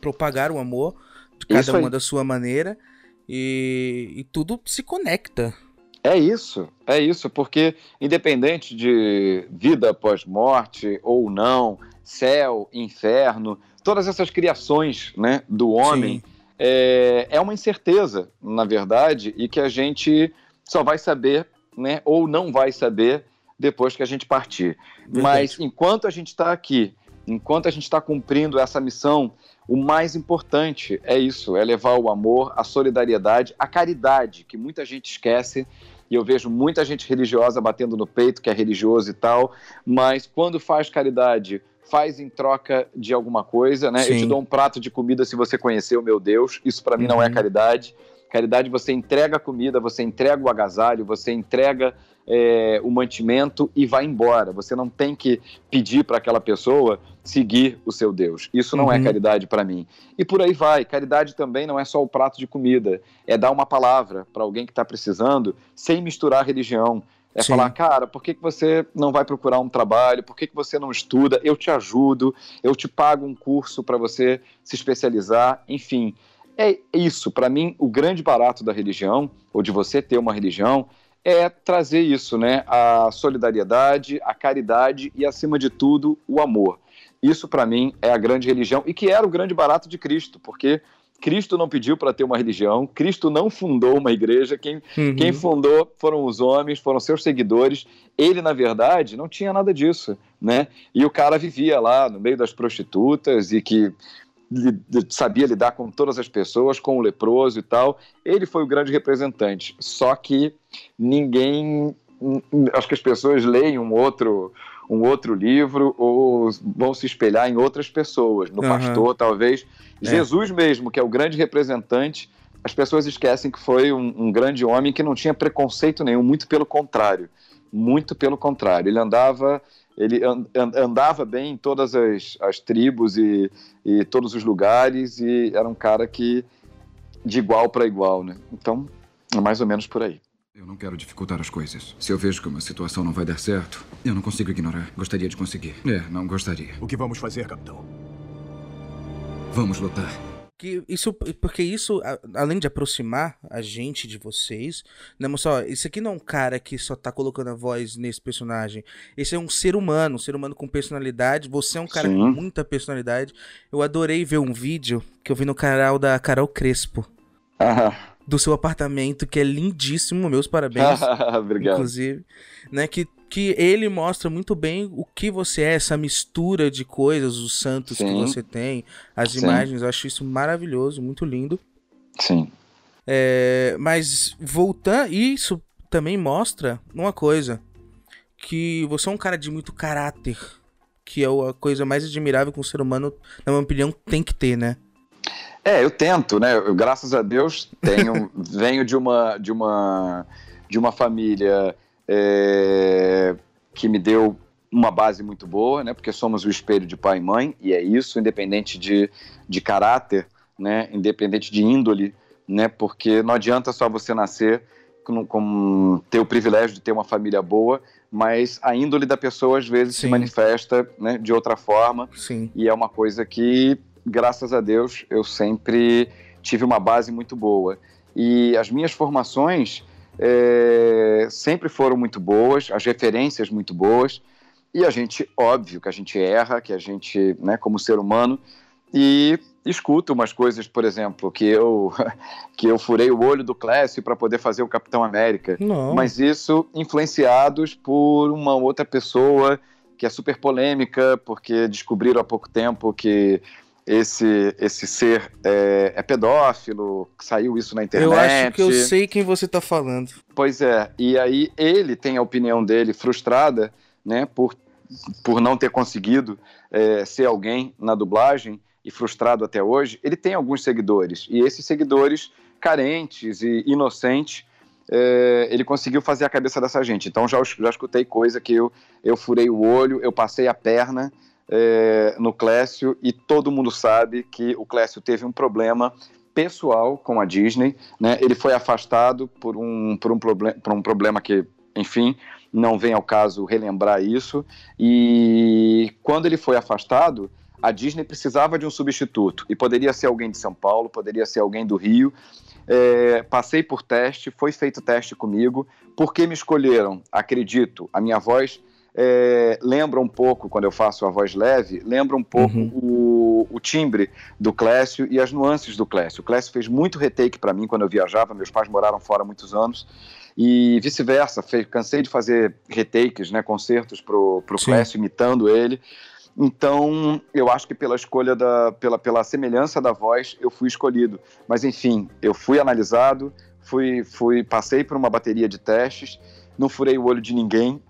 propagar o amor de cada uma da sua maneira e, e tudo se conecta. É isso, é isso, porque independente de vida após morte ou não, céu, inferno, todas essas criações né, do homem, é, é uma incerteza, na verdade, e que a gente só vai saber, né, ou não vai saber depois que a gente partir. Verdade. Mas enquanto a gente está aqui, enquanto a gente está cumprindo essa missão, o mais importante é isso: é levar o amor, a solidariedade, a caridade, que muita gente esquece. E eu vejo muita gente religiosa batendo no peito, que é religioso e tal, mas quando faz caridade, faz em troca de alguma coisa, né? Sim. Eu te dou um prato de comida se você conhecer o meu Deus. Isso para mim uhum. não é uhum. caridade. Caridade você entrega a comida, você entrega o agasalho, você entrega é, o mantimento e vai embora. Você não tem que pedir para aquela pessoa seguir o seu Deus. Isso não é uhum. é caridade para mim. E por aí vai. Caridade também não é só o prato de comida, é dar uma palavra para alguém que está precisando sem misturar religião. É Sim. falar, cara, por que, que você não vai procurar um trabalho? Por que, que você não estuda? Eu te ajudo, eu te pago um curso para você se especializar. Enfim, é isso. Para mim, o grande barato da religião, ou de você ter uma religião, é trazer isso, né? A solidariedade, a caridade e, acima de tudo, o amor. Isso, para mim, é a grande religião e que era o grande barato de Cristo, porque Cristo não pediu para ter uma religião, Cristo não fundou uma igreja, quem, uhum. quem fundou foram os homens, foram seus seguidores. Ele, na verdade, não tinha nada disso, né? E o cara vivia lá no meio das prostitutas e que sabia lidar com todas as pessoas, com o leproso e tal. Ele foi o grande representante. Só que ninguém. Acho que as pessoas leem um outro, um outro livro ou vão se espelhar em outras pessoas, no uhum. pastor, talvez. É. Jesus mesmo, que é o grande representante, as pessoas esquecem que foi um, um grande homem que não tinha preconceito nenhum, muito pelo contrário. Muito pelo contrário. Ele andava ele andava bem em todas as, as tribos e, e, todos os lugares e era um cara que de igual para igual, né? Então, é mais ou menos por aí. Eu não quero dificultar as coisas. Se eu vejo que uma situação não vai dar certo, eu não consigo ignorar. Gostaria de conseguir. É, não gostaria. O que vamos fazer, capitão? Vamos lutar que isso porque isso além de aproximar a gente de vocês né só esse aqui não é um cara que só tá colocando a voz nesse personagem. Esse é um ser humano um ser humano com personalidade. Você é um cara Sim. com muita personalidade. Eu adorei ver um vídeo que eu vi no canal da Carol Crespo. Do seu apartamento que é lindíssimo meus parabéns obrigado. inclusive né que que ele mostra muito bem o que você é, essa mistura de coisas, os santos Sim. que você tem, as Sim. imagens, eu acho isso maravilhoso, muito lindo. Sim. É, mas voltando, isso também mostra uma coisa, que você é um cara de muito caráter, que é a coisa mais admirável que um ser humano, na minha opinião, tem que ter, né? É, eu tento, né? Eu, graças a Deus tenho, venho de uma de uma de uma família é, que me deu uma base muito boa, né? Porque somos o espelho de pai e mãe, e é isso, independente de, de caráter, né? Independente de índole, né? Porque não adianta só você nascer com, com ter o privilégio de ter uma família boa, mas a índole da pessoa às vezes Sim. se manifesta né, de outra forma. Sim. E é uma coisa que, graças a Deus, eu sempre tive uma base muito boa. E as minhas formações é, sempre foram muito boas, as referências muito boas, e a gente, óbvio que a gente erra, que a gente, né, como ser humano, e escuta umas coisas, por exemplo, que eu que eu furei o olho do Clécio para poder fazer o Capitão América. Não. Mas isso influenciados por uma outra pessoa que é super polêmica, porque descobriram há pouco tempo que esse, esse ser é, é, pedófilo, saiu isso na internet. Eu acho que eu sei quem você está falando. Pois é, e aí ele tem a opinião dele frustrada, né, por, por não ter conseguido é, ser alguém na dublagem e frustrado até hoje. Ele tem alguns seguidores, e esses seguidores carentes e inocentes, é, ele conseguiu fazer a cabeça dessa gente. Então já, já escutei coisa que eu, eu furei o olho, eu passei a perna é, no Clécio e todo mundo sabe que o Clécio teve um problema pessoal com a Disney, né? Ele foi afastado por um, por um, problem, por um problema que, enfim, não vem ao caso relembrar isso. E quando ele foi afastado, a Disney precisava de um substituto e poderia ser alguém de São Paulo, poderia ser alguém do Rio. É, passei por teste, foi feito teste comigo. Por que me escolheram? Acredito, a minha voz é, lembra um pouco, quando eu faço a voz leve, lembra um pouco Uhum. o, o timbre do Clécio e as nuances do Clécio. O Clécio fez muito retake para mim quando eu viajava, meus pais moraram fora há muitos anos, e vice-versa, cansei de fazer retakes, né, concertos pro, pro Sim. Clécio imitando ele. Então, eu acho que pela escolha da. Pela, pela semelhança da voz, eu fui escolhido. Mas, enfim, eu fui analisado, fui, fui, passei por uma bateria de testes, não furei o olho de ninguém,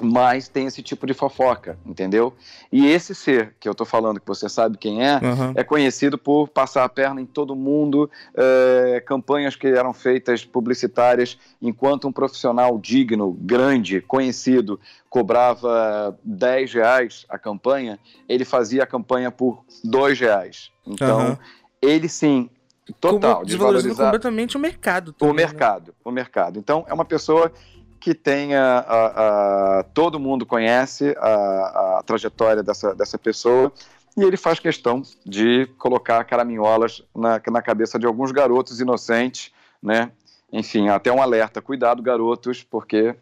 mas tem esse tipo de fofoca, entendeu? E esse ser que eu tô falando, que você sabe quem é, Aham. é conhecido por passar a perna em todo mundo, é, campanhas que eram feitas publicitárias, enquanto um profissional digno, grande, conhecido, cobrava 10 reais a campanha, ele fazia a campanha por 2 reais. Então, Aham. ele sim, total, desvalorizando completamente o mercado. o também, né? mercado, o mercado. Então, é uma pessoa que tenha a, a- todo mundo conhece a, a trajetória dessa, dessa pessoa e ele faz questão de colocar caraminholas na, na cabeça de alguns garotos inocentes, né? Enfim, até um alerta, cuidado garotos, porque,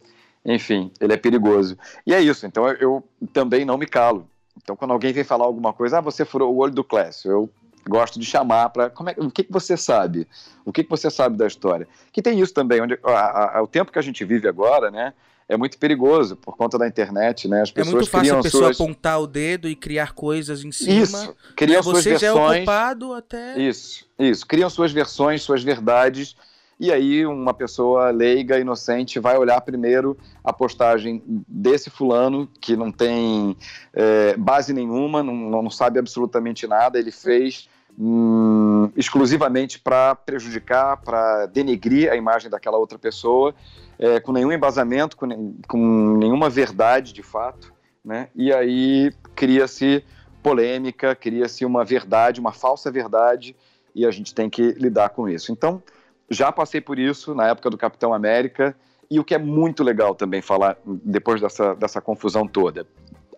enfim, ele é perigoso. E é isso. Então, eu, eu também não me calo. Então, quando alguém vem falar alguma coisa, ah, você furou o olho do Clécio, eu gosto de chamar para como é, o que, que você sabe, o que, que você sabe da história. Que tem isso também, onde a- a- o tempo que a gente vive agora, né, é muito perigoso por conta da internet, né? As É pessoas muito fácil a pessoa suas apontar o dedo e criar coisas em cima. isso, criam né? suas Você já é versões. culpado até. Isso, isso. Criam suas versões, suas verdades, e aí uma pessoa leiga, inocente, vai olhar primeiro a postagem desse fulano, que não tem é, base nenhuma, não, não sabe absolutamente nada, ele fez hum, exclusivamente para prejudicar, para denegrir a imagem daquela outra pessoa, é, com nenhum embasamento, com, nem- com nenhuma verdade de fato, né? E aí cria-se polêmica, cria-se uma verdade, uma falsa verdade, e a gente tem que lidar com isso. Então, já passei por isso na época do Capitão América, e o que é muito legal também falar, depois dessa, dessa confusão toda,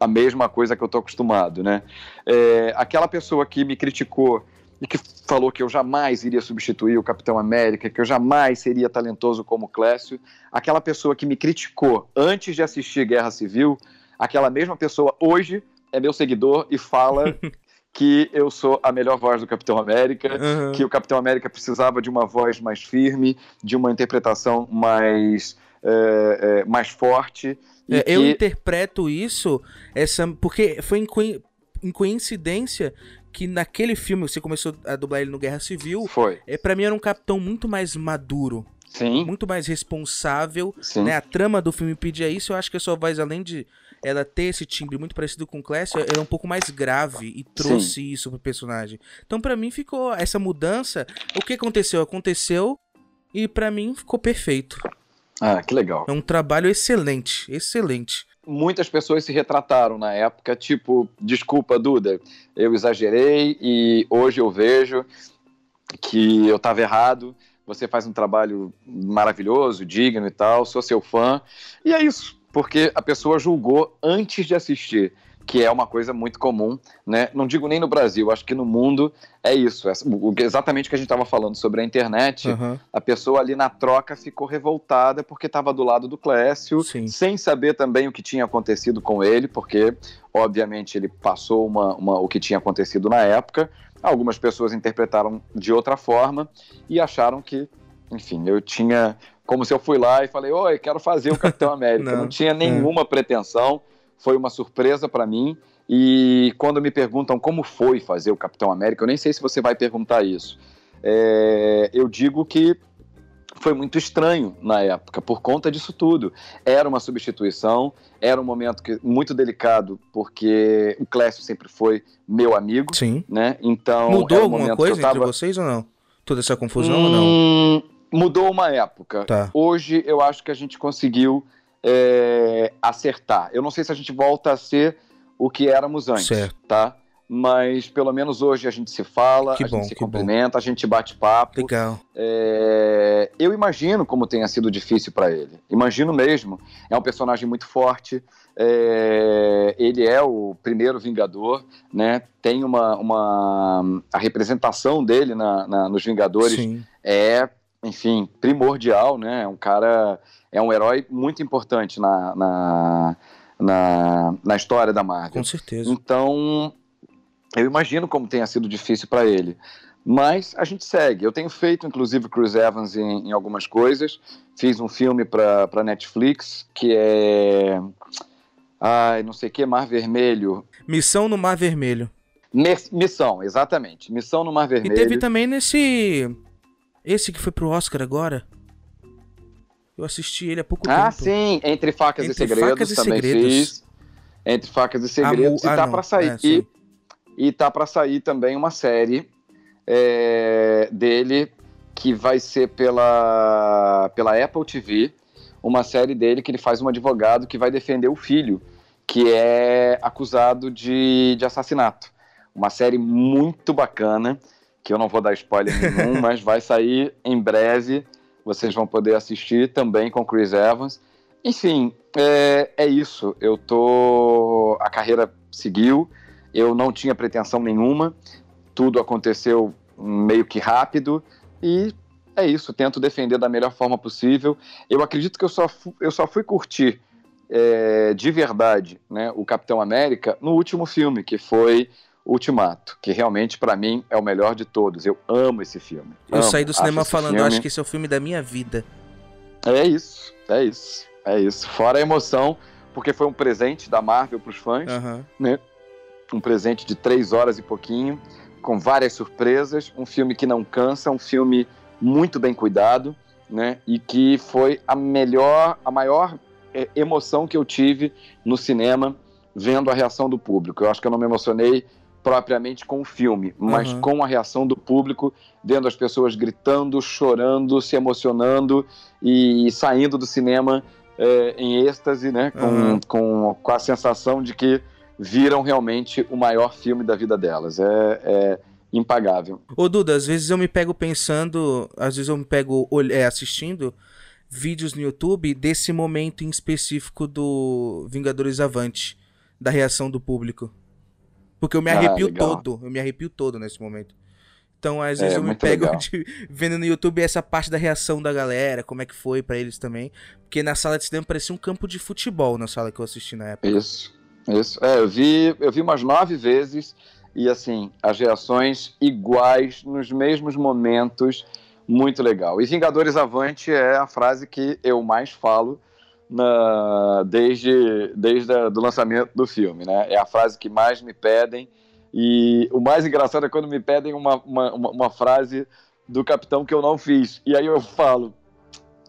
a mesma coisa que eu estou acostumado, né? É, aquela pessoa que me criticou e que falou que eu jamais iria substituir o Capitão América, que eu jamais seria talentoso como Clécio, aquela pessoa que me criticou antes de assistir Guerra Civil, aquela mesma pessoa hoje é meu seguidor e fala que eu sou a melhor voz do Capitão América, Aham. que o Capitão América precisava de uma voz mais firme, de uma interpretação mais, é, é, mais forte. e É, eu que- interpreto isso essa porque foi em, em coincidência que naquele filme você começou a dublar ele no Guerra Civil. Foi. É para mim era um capitão muito mais maduro, Sim. muito mais responsável. Sim. Né? A trama do filme pedia isso. Eu acho que a sua voz, além de ela ter esse timbre muito parecido com o Clécio, era um pouco mais grave e trouxe isso pro personagem. Então para mim ficou essa mudança. O que aconteceu aconteceu e para mim ficou perfeito. Ah, que legal. É um trabalho excelente, excelente. muitas pessoas se retrataram na época, tipo, desculpa, Duda, eu exagerei e hoje eu vejo que eu estava errado. Você faz um trabalho maravilhoso, digno e tal, sou seu fã. E é isso, porque a pessoa julgou antes de assistir, que é uma coisa muito comum, né? Não digo nem no Brasil, acho que no mundo é isso. O- Exatamente o que a gente estava falando sobre a internet. Aham. A pessoa ali na troca ficou revoltada porque estava do lado do Clécio, sem saber também o que tinha acontecido com ele, porque, obviamente, ele passou uma, uma- o que tinha acontecido na época. Algumas pessoas interpretaram de outra forma e acharam que, enfim, eu tinha. Como se eu fui lá e falei, oi, quero fazer o Capitão América. Não, Não tinha nenhuma pretensão, foi uma surpresa para mim. E quando me perguntam como foi fazer o Capitão América, eu nem sei se você vai perguntar isso. É, eu digo que foi muito estranho na época, por conta disso tudo. Era uma substituição, era um momento que, muito delicado, porque o Clécio sempre foi meu amigo. Sim. Né? Então, Mudou um alguma coisa tava... entre vocês ou não? Toda essa confusão ou não? Hum, Mudou uma época. Tá. Hoje eu acho que a gente conseguiu é, acertar. Eu não sei se a gente volta a ser o que éramos antes, Certo. tá? Mas pelo menos hoje a gente se fala, Que a bom, gente se que bom. cumprimenta, a gente bate papo. Legal. É, eu imagino como tenha sido difícil para ele. Imagino mesmo. É um personagem muito forte. é, ele é o primeiro Vingador, né? Tem uma, uma a representação dele na, na- nos Vingadores Sim. é, enfim, primordial, né? É um cara, é um herói muito importante na, na, na, na história da Marvel. Com certeza. Então, eu imagino como tenha sido difícil para ele. Mas a gente segue. Eu tenho feito, inclusive, Chris Evans em, em algumas coisas. Fiz um filme para Netflix que é. Ai, não sei o que, Mar Vermelho. Missão no Mar Vermelho. Missão, exatamente. Missão no Mar Vermelho. E teve também nesse. Esse que foi pro Oscar agora. Eu assisti ele há pouco ah, tempo. Ah, sim, Entre Facas Entre e Segredos facas e também segredos. fiz. Entre Facas e Segredos. Ah, e tá para sair. É, e, e tá para sair também uma série é, dele que vai ser pela, pela Apple TV. Uma série dele que ele faz um advogado que vai defender o filho, que é acusado de, de assassinato. Uma série muito bacana, que eu não vou dar spoiler nenhum, mas vai sair em breve. Vocês vão poder assistir também com Chris Evans. Enfim, é, é isso. Eu tô. A carreira seguiu. Eu não tinha pretensão nenhuma. Tudo aconteceu meio que rápido. E é isso. Tento defender da melhor forma possível. Eu acredito que eu só, eu só fui curtir é, de verdade né, o Capitão América no último filme, que foi Ultimato, que realmente para mim é o melhor de todos. Eu amo esse filme. Eu Amo. saí do cinema falando, filme- acho que esse é o filme da minha vida. É isso, é isso, é isso. Fora a emoção, porque foi um presente da Marvel para os fãs, Aham. né? Um presente de três horas e pouquinho, com várias surpresas, um filme que não cansa, um filme muito bem cuidado, né? E que foi a melhor, a maior é, emoção que eu tive no cinema vendo a reação do público. Eu acho que eu não me emocionei propriamente com o filme, mas Aham. com a reação do público, vendo as pessoas gritando, chorando, se emocionando e saindo do cinema é, em êxtase, né? Com, Aham. com, com a sensação de que viram realmente o maior filme da vida delas. É, é impagável. Ô Duda, às vezes eu me pego pensando, às vezes eu me pego é, assistindo vídeos no YouTube desse momento em específico do Vingadores Avante, da reação do público. Porque eu me Ah, arrepio legal. todo, eu me arrepio todo nesse momento. Então, às É, vezes eu me pego de- vendo no YouTube essa parte da reação da galera, como é que foi pra eles também. Porque na sala de cinema parecia um campo de futebol na sala que eu assisti na época. Isso, isso. É, eu vi, eu vi umas nove vezes e assim, as reações iguais nos mesmos momentos, muito legal. E Vingadores Avante é a frase que eu mais falo na, desde, desde o do lançamento do filme, né? É a frase que mais me pedem e o mais engraçado é quando me pedem uma, uma, uma, frase do Capitão que eu não fiz. E aí eu falo,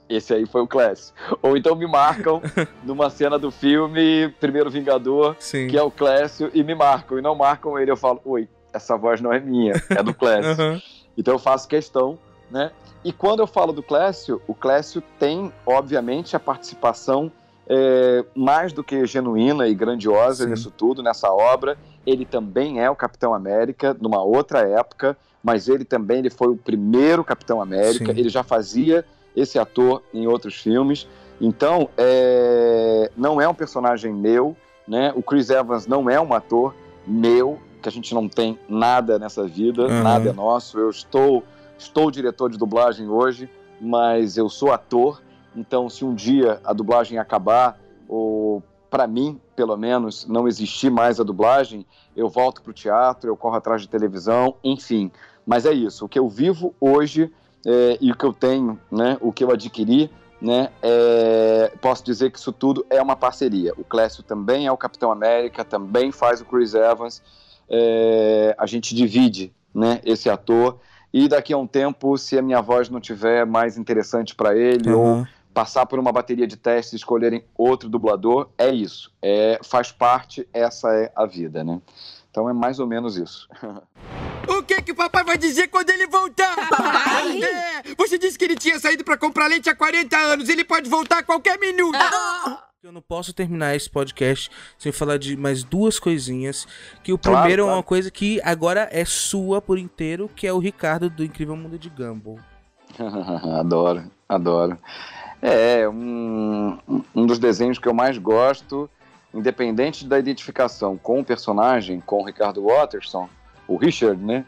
esse aí foi o Class. Ou então me marcam numa cena do filme Primeiro Vingador, Sim. que é o Clécio, e me marcam. E não marcam ele, eu falo, oi, essa voz não é minha, é do Clécio. Aham. Então eu faço questão, né? E quando eu falo do Clécio, o Clécio tem, obviamente, a participação é, mais do que genuína e grandiosa Sim. nisso tudo, nessa obra. Ele também é o Capitão América, numa outra época, mas ele também ele foi o primeiro Capitão América. Sim. Ele já fazia esse ator em outros filmes. Então, é, não é um personagem meu, né? O Chris Evans não é um ator meu, que a gente não tem nada nessa vida, Aham. nada é nosso. Eu estou, estou diretor de dublagem hoje, mas eu sou ator. Então, se um dia a dublagem acabar, ou para mim, pelo menos, não existir mais a dublagem, eu volto para o teatro, eu corro atrás de televisão, enfim. Mas é isso. O que eu vivo hoje é, e o que eu tenho, né, o que eu adquiri, né, é, posso dizer que isso tudo é uma parceria. O Clécio também é o Capitão América, também faz o Chris Evans. É, a gente divide, né, esse ator. E daqui a um tempo, se a minha voz não tiver mais interessante para ele ou Aham. passar por uma bateria de testes e escolherem outro dublador, é isso. É, faz parte, essa é a vida, né? Então é mais ou menos isso. O que que o papai vai dizer quando ele voltar? Papai? É, você disse que ele tinha saído pra comprar leite há 40 anos. Ele pode voltar a qualquer minuto. Eu não posso terminar esse podcast sem falar de mais duas coisinhas. Que o Claro, primeiro é claro. uma coisa que agora é sua por inteiro, que é o Ricardo do Incrível Mundo de Gumball. adoro, adoro. É, um, um dos desenhos que eu mais gosto, independente da identificação com o personagem, com o Ricardo Watterson, o Richard, né?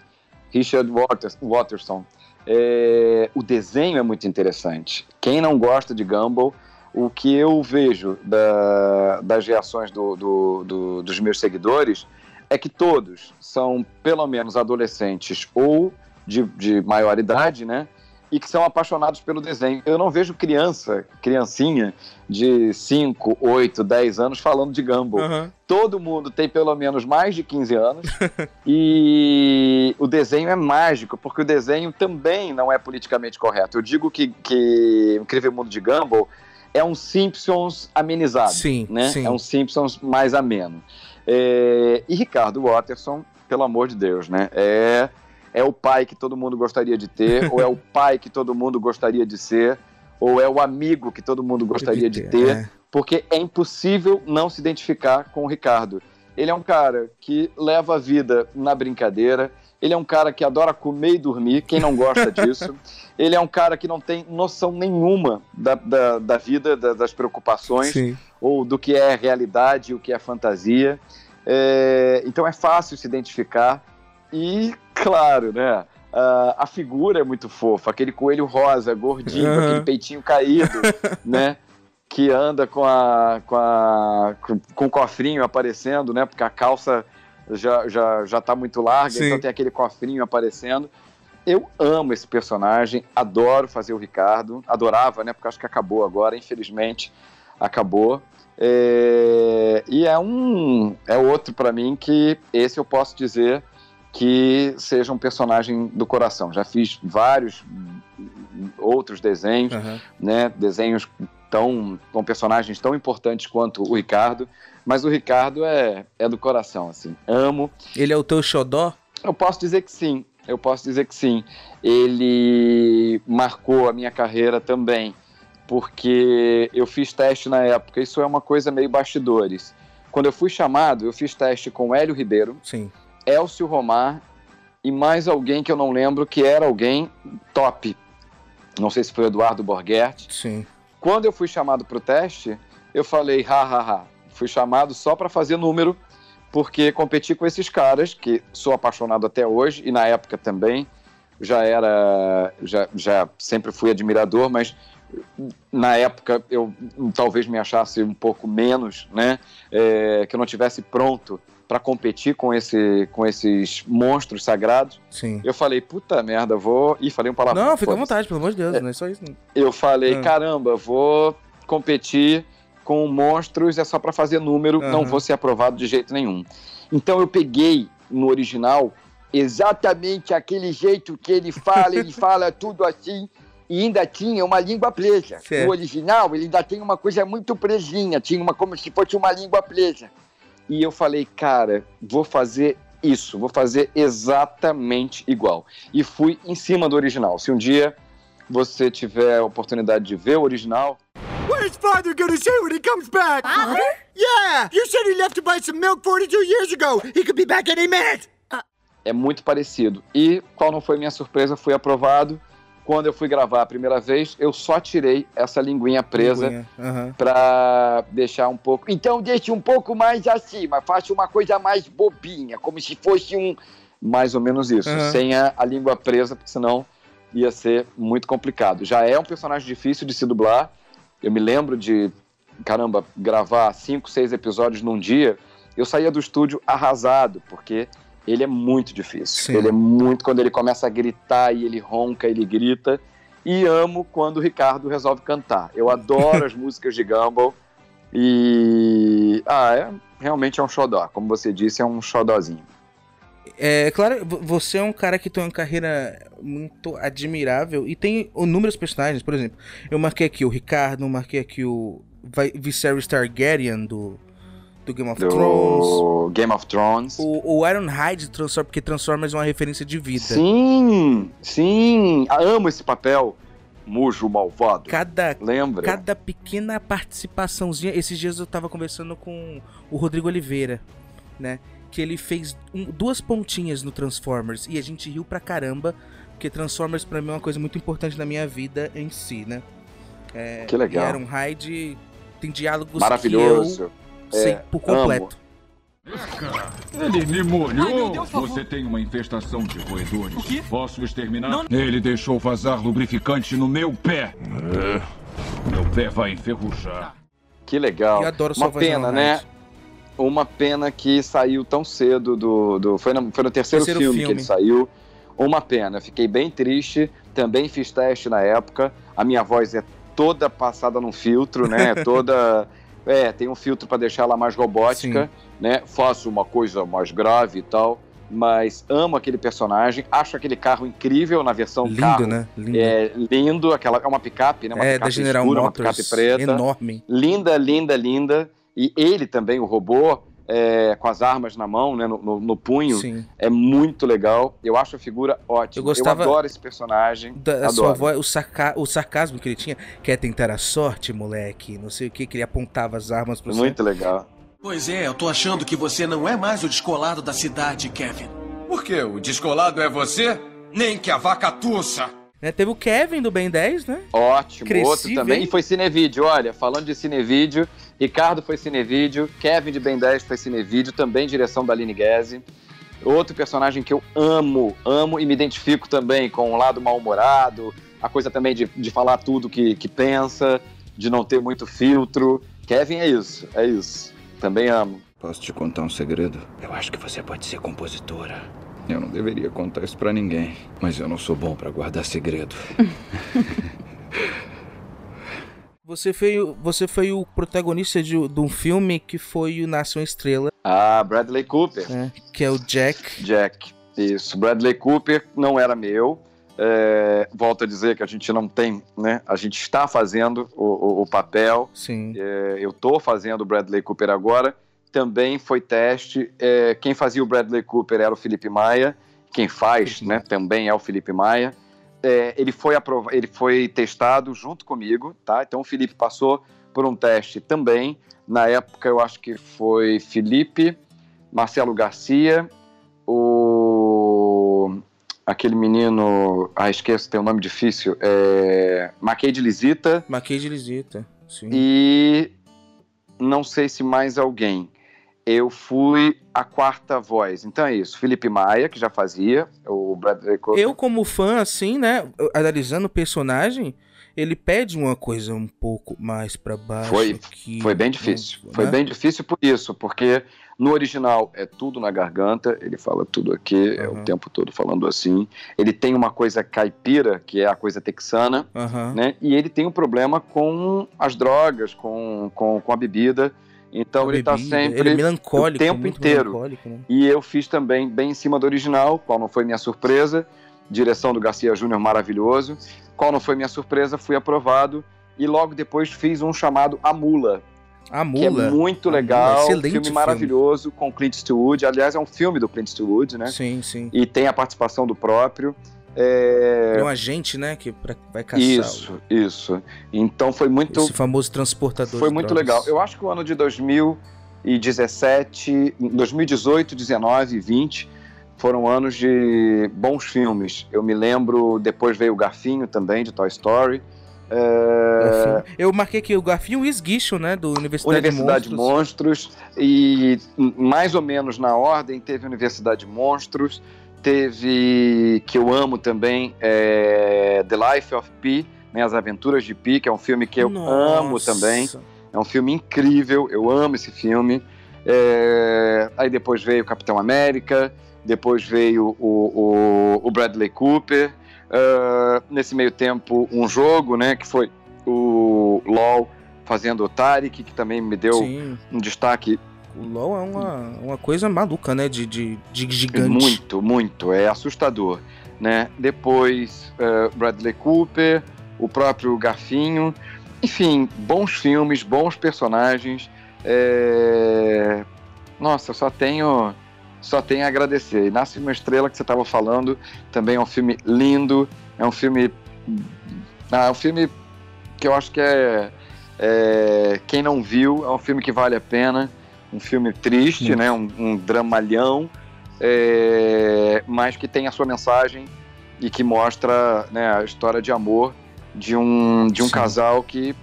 Richard Waters, Watterson. É, o desenho é muito interessante. Quem não gosta de Gumball, o que eu vejo da, das reações do, do, do, dos meus seguidores é que todos são pelo menos adolescentes ou de, de maior idade, né? E que são apaixonados pelo desenho. Eu não vejo criança, criancinha de 5, 8, 10 anos falando de Gumball. Aham. Todo mundo tem pelo menos mais de 15 anos. e o desenho é mágico, porque o desenho também não é politicamente correto. Eu digo que, que o Incrível Mundo de Gumball é um Simpsons amenizado. Sim, né? sim. É um Simpsons mais ameno. É, E Ricardo Watterson, pelo amor de Deus, né? É, é o pai que todo mundo gostaria de ter, ou é o pai que todo mundo gostaria de ser, ou é o amigo que todo mundo gostaria de ter, é. porque é impossível não se identificar com o Ricardo. Ele é um cara que leva a vida na brincadeira, ele é um cara que adora comer e dormir, quem não gosta disso. Ele é um cara que não tem noção nenhuma da, da, da vida, da- das preocupações, Sim. ou do que é realidade e o que é fantasia. É, então é fácil se identificar. E, claro, né? a- a figura é muito fofa, aquele coelho rosa, gordinho, Aham. aquele peitinho caído, né? Que anda com a, com a com, com o cofrinho aparecendo, né? Porque a calça já, já, já tá muito larga, Sim. então tem aquele cofrinho aparecendo. Eu amo esse personagem, adoro fazer o Ricardo, adorava, né? Porque acho que acabou agora, infelizmente, acabou. É, e é um é outro para mim que esse eu posso dizer que seja um personagem do coração. Já fiz vários outros desenhos, Aham. né? Desenhos tão com personagens tão importantes quanto o Ricardo, mas o Ricardo é é do coração, assim. Amo. Ele é o teu xodó? Eu posso dizer que sim. Eu posso dizer que sim. Ele marcou a minha carreira também, porque eu fiz teste na época. Isso é uma coisa meio bastidores. Quando eu fui chamado, eu fiz teste com Hélio Ribeiro, Sim. Elcio Romar e mais alguém que eu não lembro, que era alguém top. Não sei se foi o Eduardo Borghetti. Sim. Quando eu fui chamado para o teste, eu falei, ha, ha, ha. Fui chamado só para fazer número, porque competi com esses caras, que sou apaixonado até hoje, e na época também, já era, já, já sempre fui admirador, mas na época eu talvez me achasse um pouco menos, né? É, que eu não tivesse pronto para competir com, esse, com esses monstros sagrados. Sim. Eu falei, puta merda, vou. Ih, falei um palavrão. Não, fica à vontade, pelo amor de Deus, não é só isso. Eu falei, Ah. caramba, vou competir com monstros, é só pra fazer número, não Aham. vou ser aprovado de jeito nenhum. Então eu peguei no original exatamente aquele jeito que ele fala, ele fala tudo assim, e ainda tinha uma língua presa. Certo. No original, ele ainda tem uma coisa muito presinha, tinha uma como se fosse uma língua presa. E eu falei, cara, vou fazer isso, vou fazer exatamente igual. E fui em cima do original. Se um dia você tiver a oportunidade de ver o original, What is father gonna say when he comes back? Father? Yeah! You said he left to buy some milk 42 years ago. He could be back any minute. é muito parecido. E qual não foi minha surpresa? Fui aprovado. Quando eu fui gravar a primeira vez, eu só tirei essa linguinha presa Linguinha, pra deixar um pouco. Então deixe um pouco mais acima, faça uma coisa mais bobinha, como se fosse um. Mais ou menos isso, Aham. sem a, a língua presa, porque senão ia ser muito complicado. Já é um personagem difícil de se dublar. Eu me lembro de, caramba, gravar cinco, seis episódios num dia. Eu saía do estúdio arrasado, porque ele é muito difícil. Sim. Ele é muito. Quando ele começa a gritar e ele ronca, ele grita. E amo quando o Ricardo resolve cantar. Eu adoro as músicas de Gumball. E. Ah, é. Realmente é um xodó. Como você disse, é um xodózinho. É claro, vo- você é um cara que tem uma carreira muito admirável e tem inúmeros personagens, por exemplo. Eu marquei aqui o Ricardo, marquei aqui o Vi- Viserys Targaryen do, do Game of Thrones. Do Game of Thrones. O, o Ironhide do Transform, porque Transformers é uma referência de vida. Sim, sim. Ah, amo esse papel. Mujo malvado. Cada, Lembra? cada pequena participaçãozinha. Esses dias eu tava conversando com o Rodrigo Oliveira, né? Que ele fez um- duas pontinhas no Transformers e a gente riu pra caramba, porque Transformers pra mim é uma coisa muito importante na minha vida em si, né? É, Que legal. E Ironhide tem diálogos Maravilhoso. que eu sei É, por completo. Ele me molhou! Você tem uma infestação de roedores. Posso exterminar? Ele deixou vazar lubrificante no meu pé. Meu pé vai enferrujar. Que legal. Eu adoro Uma pena, na né? Uma pena que saiu tão cedo do. do foi, no, foi no terceiro, Terceiro filme, filme. que ele saiu. Uma pena. Fiquei bem triste. Também fiz teste na época. A minha voz é toda passada num filtro, né? toda. É, tem um filtro para deixar ela mais robótica, né? Faço uma coisa mais grave e tal. Mas amo aquele personagem, acho aquele carro incrível na versão Lindo, carro. né? Lindo. É lindo, aquela é uma picape, né? Uma É, picape da General escura, uma Motors, picape preta. enorme. Linda, linda, linda. E ele também, o robô, é, com as armas na mão, né, no, no- no punho, Sim. é muito legal. Eu acho a figura ótima. Eu gostava adoro esse personagem. Da, a adoro. sua voz, o, sarca- o sarcasmo que ele tinha, quer tentar a sorte, moleque, não sei o que, que ele apontava as armas pra você. Muito legal. Pois é, eu tô achando que você não é mais o descolado da cidade, Kevin. Por quê? O descolado é você? Nem que a vaca tussa. Né, Teve o Kevin do Ben 10, né? Ótimo, Cresci, outro também. vem. E foi Cinevídeo, olha, falando de Cinevídeo, Ricardo foi Cinevídeo, Kevin de Ben 10 foi Cinevídeo, também direção da Aline Guese. Outro personagem que eu amo, amo e me identifico também com o lado mal-humorado, a coisa também de, de falar tudo que, que pensa, de não ter muito filtro. Kevin é isso, é isso. Também amo. Posso te contar um segredo? Eu acho que você pode ser compositora. Eu não deveria contar isso pra ninguém, mas eu não sou bom pra guardar segredo. Você foi, o- você foi o protagonista de, de um filme que foi o Nasce uma Estrela, Ah, Bradley Cooper. né? Que é o Jack. Jack. Isso. Bradley Cooper não era meu. É, volto a dizer que a gente não tem, né? A gente está fazendo o, o- o papel. Sim. É, eu estou fazendo o Bradley Cooper agora. Também foi teste. É, quem fazia o Bradley Cooper era o Felipe Maia. Quem faz, né? Também é o Felipe Maia. É, ele foi ele foi testado junto comigo, tá? Então o Felipe passou por um teste também. Na época eu acho que foi Felipe, Marcelo Garcia, o aquele menino, ah esqueço, tem um nome difícil, é Maquei de Lisita Maquei de Lisita. Sim. e não sei se mais alguém. Eu fui a quarta voz. Então é isso. Felipe Maia, que já fazia, o Bradley Cooper. Eu, como fã, assim, né? Analisando o personagem, ele pede uma coisa um pouco mais pra baixo. Foi, foi bem difícil. né? Foi bem difícil por isso, porque no original é tudo na garganta, ele fala tudo aqui, é o tempo todo falando assim. Ele tem uma coisa caipira, que é a coisa texana, Aham. né? E ele tem um problema com as drogas, com, com, com a bebida. Então ele tá bebida, sempre ele é melancólico, o tempo inteiro. né? E eu fiz também bem em cima do original, qual não foi minha surpresa. Direção do Garcia Júnior maravilhoso. Qual não foi minha surpresa, fui aprovado. E logo depois fiz um chamado A Mula. A Que é Mula. muito Mula, legal. filme filme. maravilhoso com Clint Eastwood. Aliás, é um filme do Clint Eastwood, né? Sim, sim. E tem a participação do próprio. É... É um agente, né? Que vai caçar. Isso, isso. Então foi muito. Esse famoso transportador. Foi muito legal. Eu acho que o ano de 2017, 2018, 19 e 20 foram anos de bons filmes. Eu me lembro, depois veio o Garfinho também, de Toy Story. É. Eu marquei aqui o Garfinho e o Esguicho, né? Do Universidade, Universidade de de Monstros. Monstros. E mais ou menos na ordem, teve Universidade de Monstros, teve, que eu amo também, é, The Life of Pi, né, As Aventuras de Pi, que é um filme que eu Nossa. amo também. É um filme incrível, eu amo esse filme. É, aí depois veio Capitão América, depois veio o, o, o Bradley Cooper. É, nesse meio tempo, um jogo, né, que foi o LoL fazendo o Tarek, que também me deu Sim. um destaque O LoL é uma, uma coisa maluca, né? De, de, de gigante. muito, muito, é assustador, né? Depois eh, Bradley Cooper, o próprio Garfinho, enfim, bons filmes, bons personagens. é, Nossa, só tenho, só tenho a agradecer. E Nasce uma estrela que você estava falando, também é um filme lindo, é um filme, ah, é um filme que eu acho que é, é, quem não viu é um filme que vale a pena, um filme triste, né? Um, um dramalhão, é, mas que tem a sua mensagem e que mostra né, a história de amor de um, de um Sim. casal que,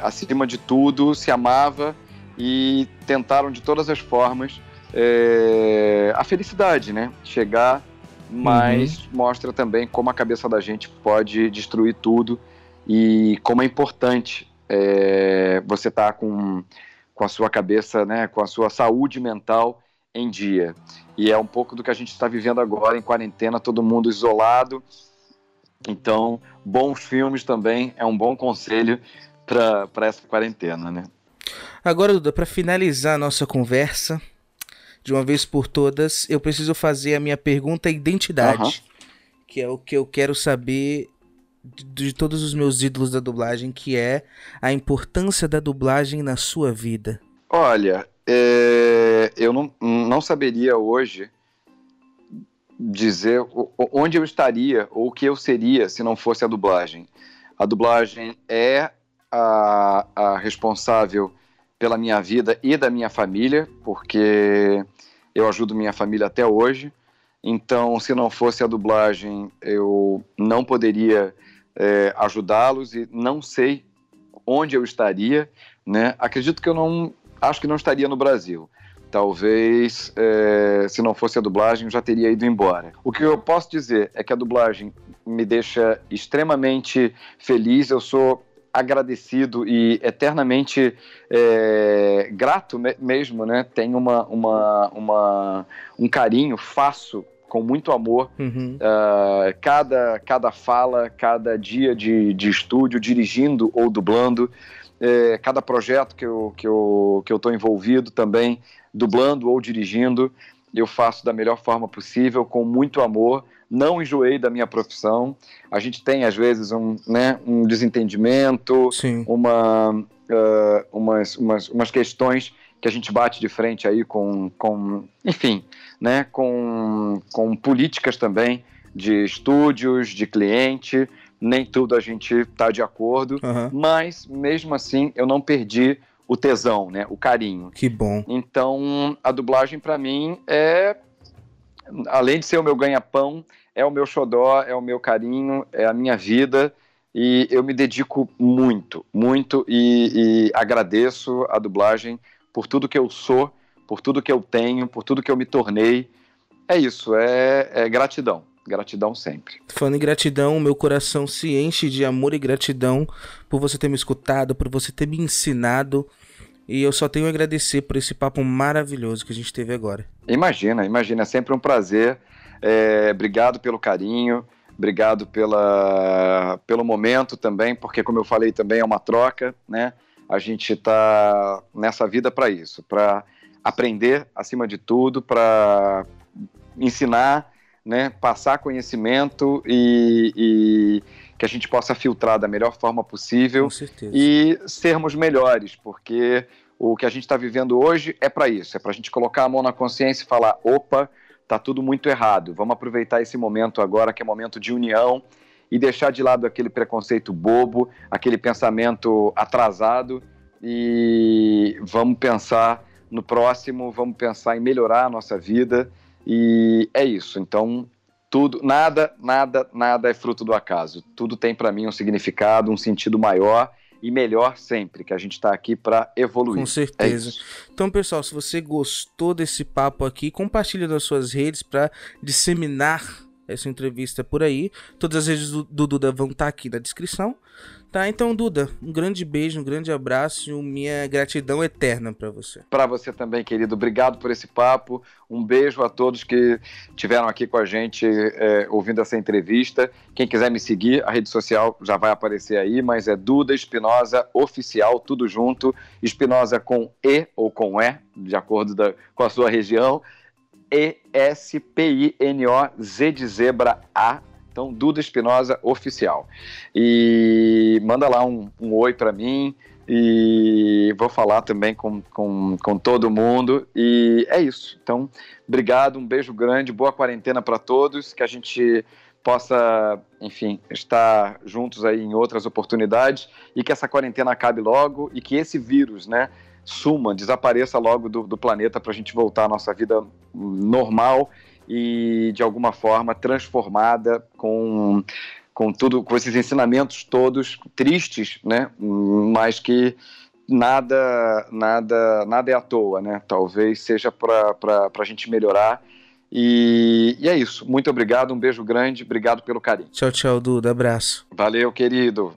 acima de tudo, se amava e tentaram de todas as formas é, a felicidade, né? Chegar, mas mostra também como a cabeça da gente pode destruir tudo e como é importante é, você está com, com a sua cabeça, né, com a sua saúde mental em dia. E é um pouco do que a gente está vivendo agora em quarentena, todo mundo isolado. Então, bons filmes também é um bom conselho para essa quarentena, né? Agora, Duda, para finalizar a nossa conversa, de uma vez por todas, eu preciso fazer a minha pergunta identidade, uhum. que é o que eu quero saber de, de, todos os meus ídolos da dublagem, que é a importância da dublagem na sua vida. Olha, é, eu não, não saberia hoje dizer onde eu estaria ou o que eu seria se não fosse a dublagem. A dublagem é a, a responsável pela minha vida e da minha família, porque eu ajudo minha família até hoje. Então, se não fosse a dublagem, eu não poderia é, ajudá-los e não sei onde eu estaria, né? Acredito que eu não, acho que não estaria no Brasil. Talvez, é, se não fosse a dublagem, eu já teria ido embora. O que eu posso dizer é que a dublagem me deixa extremamente feliz. Eu sou agradecido e eternamente é, grato mesmo, né? Tenho uma, uma, uma, um carinho, faço com muito amor uhum. uh, cada, cada fala, cada dia de, de estúdio, dirigindo ou dublando, é, cada projeto que eu estou que eu, que eu envolvido também, dublando ou dirigindo, eu faço da melhor forma possível, com muito amor, não enjoei da minha profissão. A gente tem, às vezes, um, né, um desentendimento, uma, uh, umas, umas, umas questões que a gente bate de frente aí com, com enfim, né, com, com políticas também de estúdios, de cliente. Nem tudo a gente está de acordo, uhum. mas mesmo assim eu não perdi o tesão, né, o carinho. Que bom. Então a dublagem para mim é, além de ser o meu ganha-pão, é o meu xodó, é o meu carinho, é a minha vida e eu me dedico muito, muito e, e, agradeço a dublagem por tudo que eu sou, por tudo que eu tenho, por tudo que eu me tornei. É isso, é, é gratidão. Gratidão sempre. Falando em gratidão, meu coração se enche de amor e gratidão por você ter me escutado, por você ter me ensinado. E eu só tenho a agradecer por esse papo maravilhoso que a gente teve agora. Imagina, imagina, é sempre um prazer é, obrigado pelo carinho, obrigado pela, pelo momento também, porque, como eu falei, também é uma troca, né? A gente está nessa vida para isso, para aprender acima de tudo, para ensinar, né? Passar conhecimento e, e que a gente possa filtrar da melhor forma possível e sermos melhores, porque o que a gente está vivendo hoje é para isso, é para a gente colocar a mão na consciência e falar: opa, está tudo muito errado. Vamos aproveitar esse momento agora, que é momento de união, e deixar de lado aquele preconceito bobo, aquele pensamento atrasado, e vamos pensar no próximo, vamos pensar em melhorar a nossa vida, e é isso. Então, tudo, nada, nada, nada é fruto do acaso. Tudo tem para mim um significado, um sentido maior e melhor sempre, que a gente está aqui para evoluir. Com certeza. É então, pessoal, se você gostou desse papo aqui, compartilhe nas suas redes para disseminar essa entrevista por aí. Todas as redes do, do Duda vão estar tá aqui na descrição. Tá, então, Duda, um grande beijo, um grande abraço e minha gratidão eterna para você. Para você também, querido. Obrigado por esse papo. Um beijo a todos que estiveram aqui com a gente é, ouvindo essa entrevista. Quem quiser me seguir, a rede social já vai aparecer aí, mas é Duda Espinosa Oficial, tudo junto. Espinosa com E ou com E, de acordo da, com a sua região. E-S-P-I-N-O-Z de zebra A então, Duda Espinosa Oficial. E manda lá um, um oi para mim e vou falar também com, com, com todo mundo. E é isso. Então, obrigado, um beijo grande, boa quarentena para todos, que a gente possa, enfim, estar juntos aí em outras oportunidades e que essa quarentena acabe logo e que esse vírus, né, suma, desapareça logo do, do planeta para a gente voltar à nossa vida normal e de alguma forma transformada com com tudo com esses ensinamentos todos tristes, né? Mas que nada nada nada é à toa, né? Talvez seja para a gente melhorar. E, e é isso. Muito obrigado, um beijo grande, obrigado pelo carinho. Tchau, tchau, Duda. Abraço. Valeu, querido.